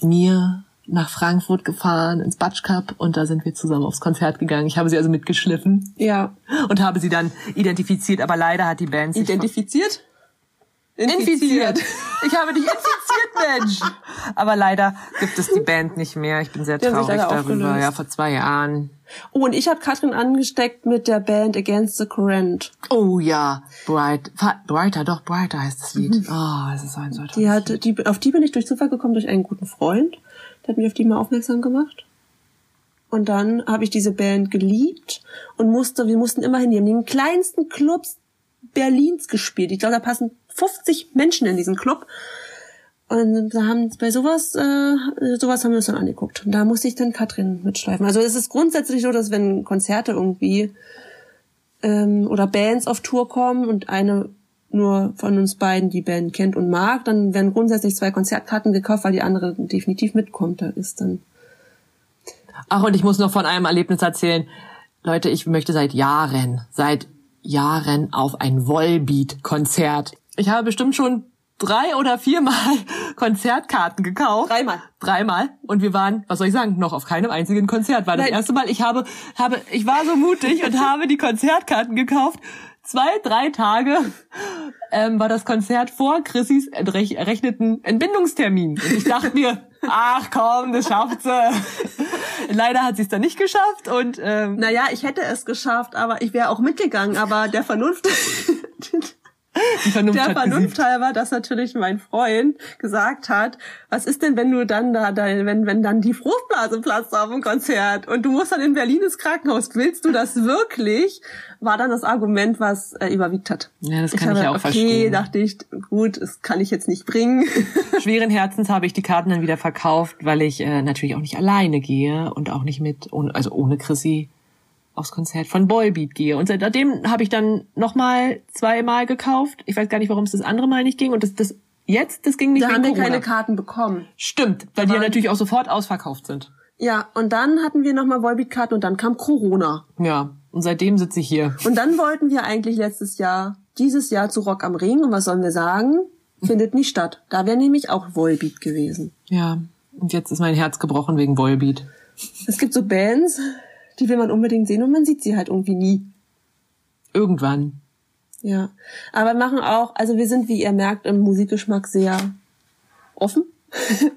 mir nach Frankfurt gefahren ins Batsch Cup und da sind wir zusammen aufs Konzert gegangen. Ich habe sie also mitgeschliffen Ja. und habe sie dann identifiziert, aber leider hat die Band sich Identifiziert? Infiziert. Ich habe dich infiziert, Mensch. Aber leider gibt es die Band nicht mehr. Ich bin sehr traurig darüber. aufgelöst. Ja, vor zwei Jahren. Oh, und ich habe Katrin angesteckt mit der Band Against the Current. Oh ja, Bright, Brighter, doch Brighter heißt das Lied. Mhm. Oh, es ist ein so Die hat, die, auf die bin ich durch Zufall gekommen durch einen guten Freund. Der hat mich auf die mal aufmerksam gemacht. Und dann habe ich diese Band geliebt und musste, wir mussten immer hin. Haben in den kleinsten Clubs Berlins gespielt. Ich glaube, da passen 50 Menschen in diesen Club. Und da haben bei sowas, äh, sowas haben wir uns dann angeguckt. Und da musste ich dann Katrin mitschleifen. Also es ist grundsätzlich so, dass wenn Konzerte irgendwie ähm, oder Bands auf Tour kommen und eine nur von uns beiden die Band kennt und mag, dann werden grundsätzlich zwei Konzertkarten gekauft, weil die andere definitiv mitkommt. Da ist dann Ach, und ich muss noch von einem Erlebnis erzählen. Leute, ich möchte seit Jahren, seit Jahren auf ein Volbeat-Konzert. Ich habe bestimmt schon drei oder viermal Konzertkarten gekauft. Dreimal. Dreimal. Und wir waren, was soll ich sagen, noch auf keinem einzigen Konzert. War das Nein. erste Mal. Ich habe, habe, ich war so mutig und habe die Konzertkarten gekauft. Zwei, drei Tage ähm, war das Konzert vor Chrissys errechneten Entbindungstermin. Und ich dachte mir, ach komm, das schafft sie. Leider hat sie es dann nicht geschafft und ähm, Naja, ich hätte es geschafft, aber ich wäre auch mitgegangen. Aber der Vernunft, Vernunft der Vernunft halber, dass natürlich mein Freund gesagt hat, was ist denn, wenn du dann da, da wenn, wenn dann die Fruchtblase platzt auf dem Konzert und du musst dann in Berlin ins Krankenhaus, willst du das wirklich? War dann das Argument, was äh, überwiegt hat. Ja, das kann habe, ich auch okay, verstehen. dachte ich, gut, das kann ich jetzt nicht bringen. Schweren Herzens habe ich die Karten dann wieder verkauft, weil ich äh, natürlich auch nicht alleine gehe und auch nicht mit, also ohne Chrissy aufs Konzert von Boybeat gehe. Und seitdem habe ich dann nochmal zweimal gekauft. Ich weiß gar nicht, warum es das andere Mal nicht ging. Und das, das jetzt, das ging nicht da haben wir Corona. keine Karten bekommen. Stimmt, weil die ja natürlich auch sofort ausverkauft sind. Ja, und dann hatten wir nochmal Volbeat-Karten und dann kam Corona. Ja, und seitdem sitze ich hier. Und dann wollten wir eigentlich letztes Jahr, dieses Jahr zu Rock am Ring. Und was sollen wir sagen? Findet nicht statt. Da wäre nämlich auch Volbeat gewesen. Ja, und jetzt ist mein Herz gebrochen wegen Volbeat. Es gibt so Bands, die will man unbedingt sehen und man sieht sie halt irgendwie nie. Irgendwann. Ja. Aber wir machen auch, also wir sind, wie ihr merkt, im Musikgeschmack sehr offen.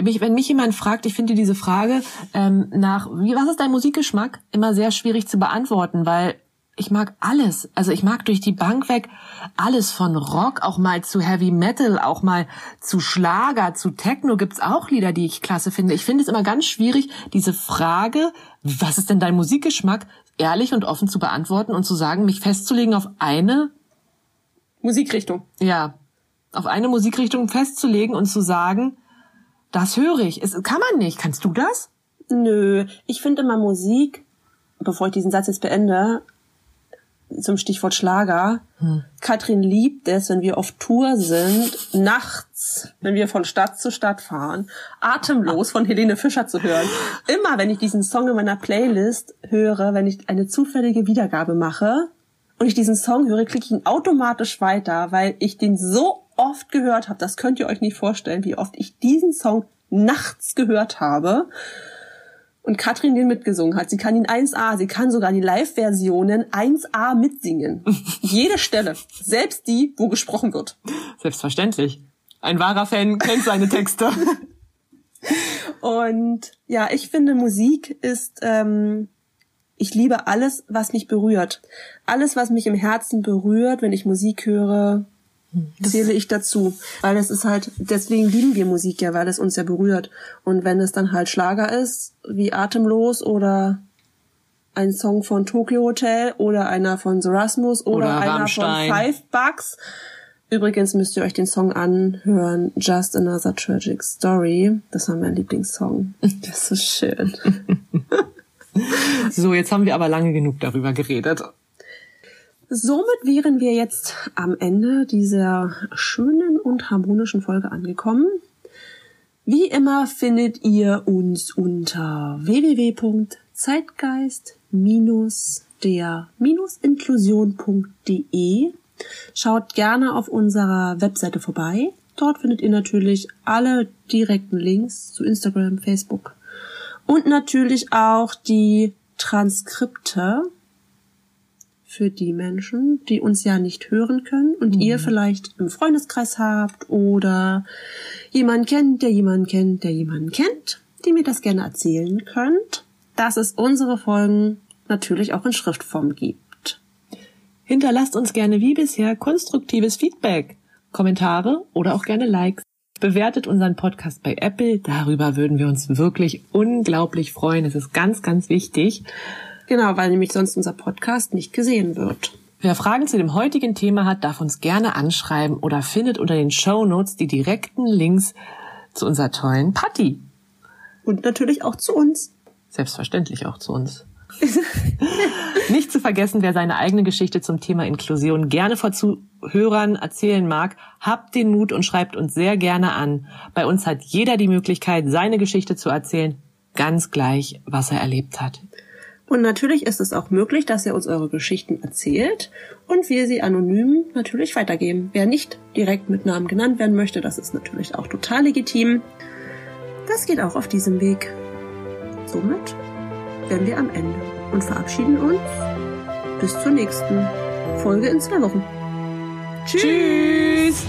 Mich, wenn mich jemand fragt, ich finde diese Frage ähm, nach, wie, was ist dein Musikgeschmack, immer sehr schwierig zu beantworten, weil ich mag alles. Also ich mag durch die Bank weg alles von Rock, auch mal zu Heavy Metal, auch mal zu Schlager, zu Techno gibt's auch Lieder, die ich klasse finde. Ich finde es immer ganz schwierig, diese Frage, was ist denn dein Musikgeschmack, ehrlich und offen zu beantworten und zu sagen, mich festzulegen auf eine, Musikrichtung. ja, auf eine Musikrichtung festzulegen und zu sagen, das höre ich. Es kann man nicht. Kannst du das? Nö, ich finde immer Musik, bevor ich diesen Satz jetzt beende, zum Stichwort Schlager. Katrin liebt es, wenn wir auf Tour sind, nachts, wenn wir von Stadt zu Stadt fahren, atemlos von Helene Fischer zu hören. Immer, wenn ich diesen Song in meiner Playlist höre, wenn ich eine zufällige Wiedergabe mache und ich diesen Song höre, klicke ich ihn automatisch weiter, weil ich den so oft gehört habe. Das könnt ihr euch nicht vorstellen, wie oft ich diesen Song nachts gehört habe und Katrin den mitgesungen hat. Sie kann ihn 1A, sie kann sogar die Live-Versionen 1A mitsingen. Jede Stelle, selbst die, wo gesprochen wird. Selbstverständlich. Ein wahrer Fan kennt seine Texte. Und ja, ich finde, Musik ist ähm, Ich liebe alles, was mich berührt. Alles, was mich im Herzen berührt, wenn ich Musik höre, das zähle ich dazu. Weil es ist halt, deswegen lieben wir Musik ja, weil es uns ja berührt. Und wenn es dann halt Schlager ist, wie Atemlos oder ein Song von Tokyo Hotel oder einer von The Rasmus oder, Oder einer Rammstein. von Five Bucks. Übrigens müsst ihr euch den Song anhören, Just Another Tragic Story. Das war mein Lieblingssong. Das ist schön. So, jetzt haben wir aber lange genug darüber geredet. Somit wären wir jetzt am Ende dieser schönen und harmonischen Folge angekommen. Wie immer findet ihr uns unter www.zeitgeist-der-inklusion.de. Schaut gerne auf unserer Webseite vorbei. Dort findet ihr natürlich alle direkten Links zu Instagram, Facebook und natürlich auch die Transkripte für die Menschen, die uns ja nicht hören können und ihr vielleicht im Freundeskreis habt oder jemanden kennt, der jemanden kennt, der jemanden kennt, die mir das gerne erzählen könnt, dass es unsere Folgen natürlich auch in Schriftform gibt. Hinterlasst uns gerne wie bisher konstruktives Feedback, Kommentare oder auch gerne Likes. Bewertet unseren Podcast bei Apple, darüber würden wir uns wirklich unglaublich freuen. Es ist ganz, ganz wichtig. Genau, weil nämlich sonst unser Podcast nicht gesehen wird. Wer Fragen zu dem heutigen Thema hat, darf uns gerne anschreiben oder findet unter den Show Notes die direkten Links zu unserer tollen Party. Und natürlich auch zu uns. Selbstverständlich auch zu uns. Nicht zu vergessen, wer seine eigene Geschichte zum Thema Inklusion gerne vor Zuhörern erzählen mag, habt den Mut und schreibt uns sehr gerne an. Bei uns hat jeder die Möglichkeit, seine Geschichte zu erzählen, ganz gleich, was er erlebt hat. Und natürlich ist es auch möglich, dass ihr uns eure Geschichten erzählt und wir sie anonym natürlich weitergeben. Wer nicht direkt mit Namen genannt werden möchte, das ist natürlich auch total legitim. Das geht auch auf diesem Weg. Somit wären wir am Ende und verabschieden uns bis zur nächsten Folge in zwei Wochen. Tschüss!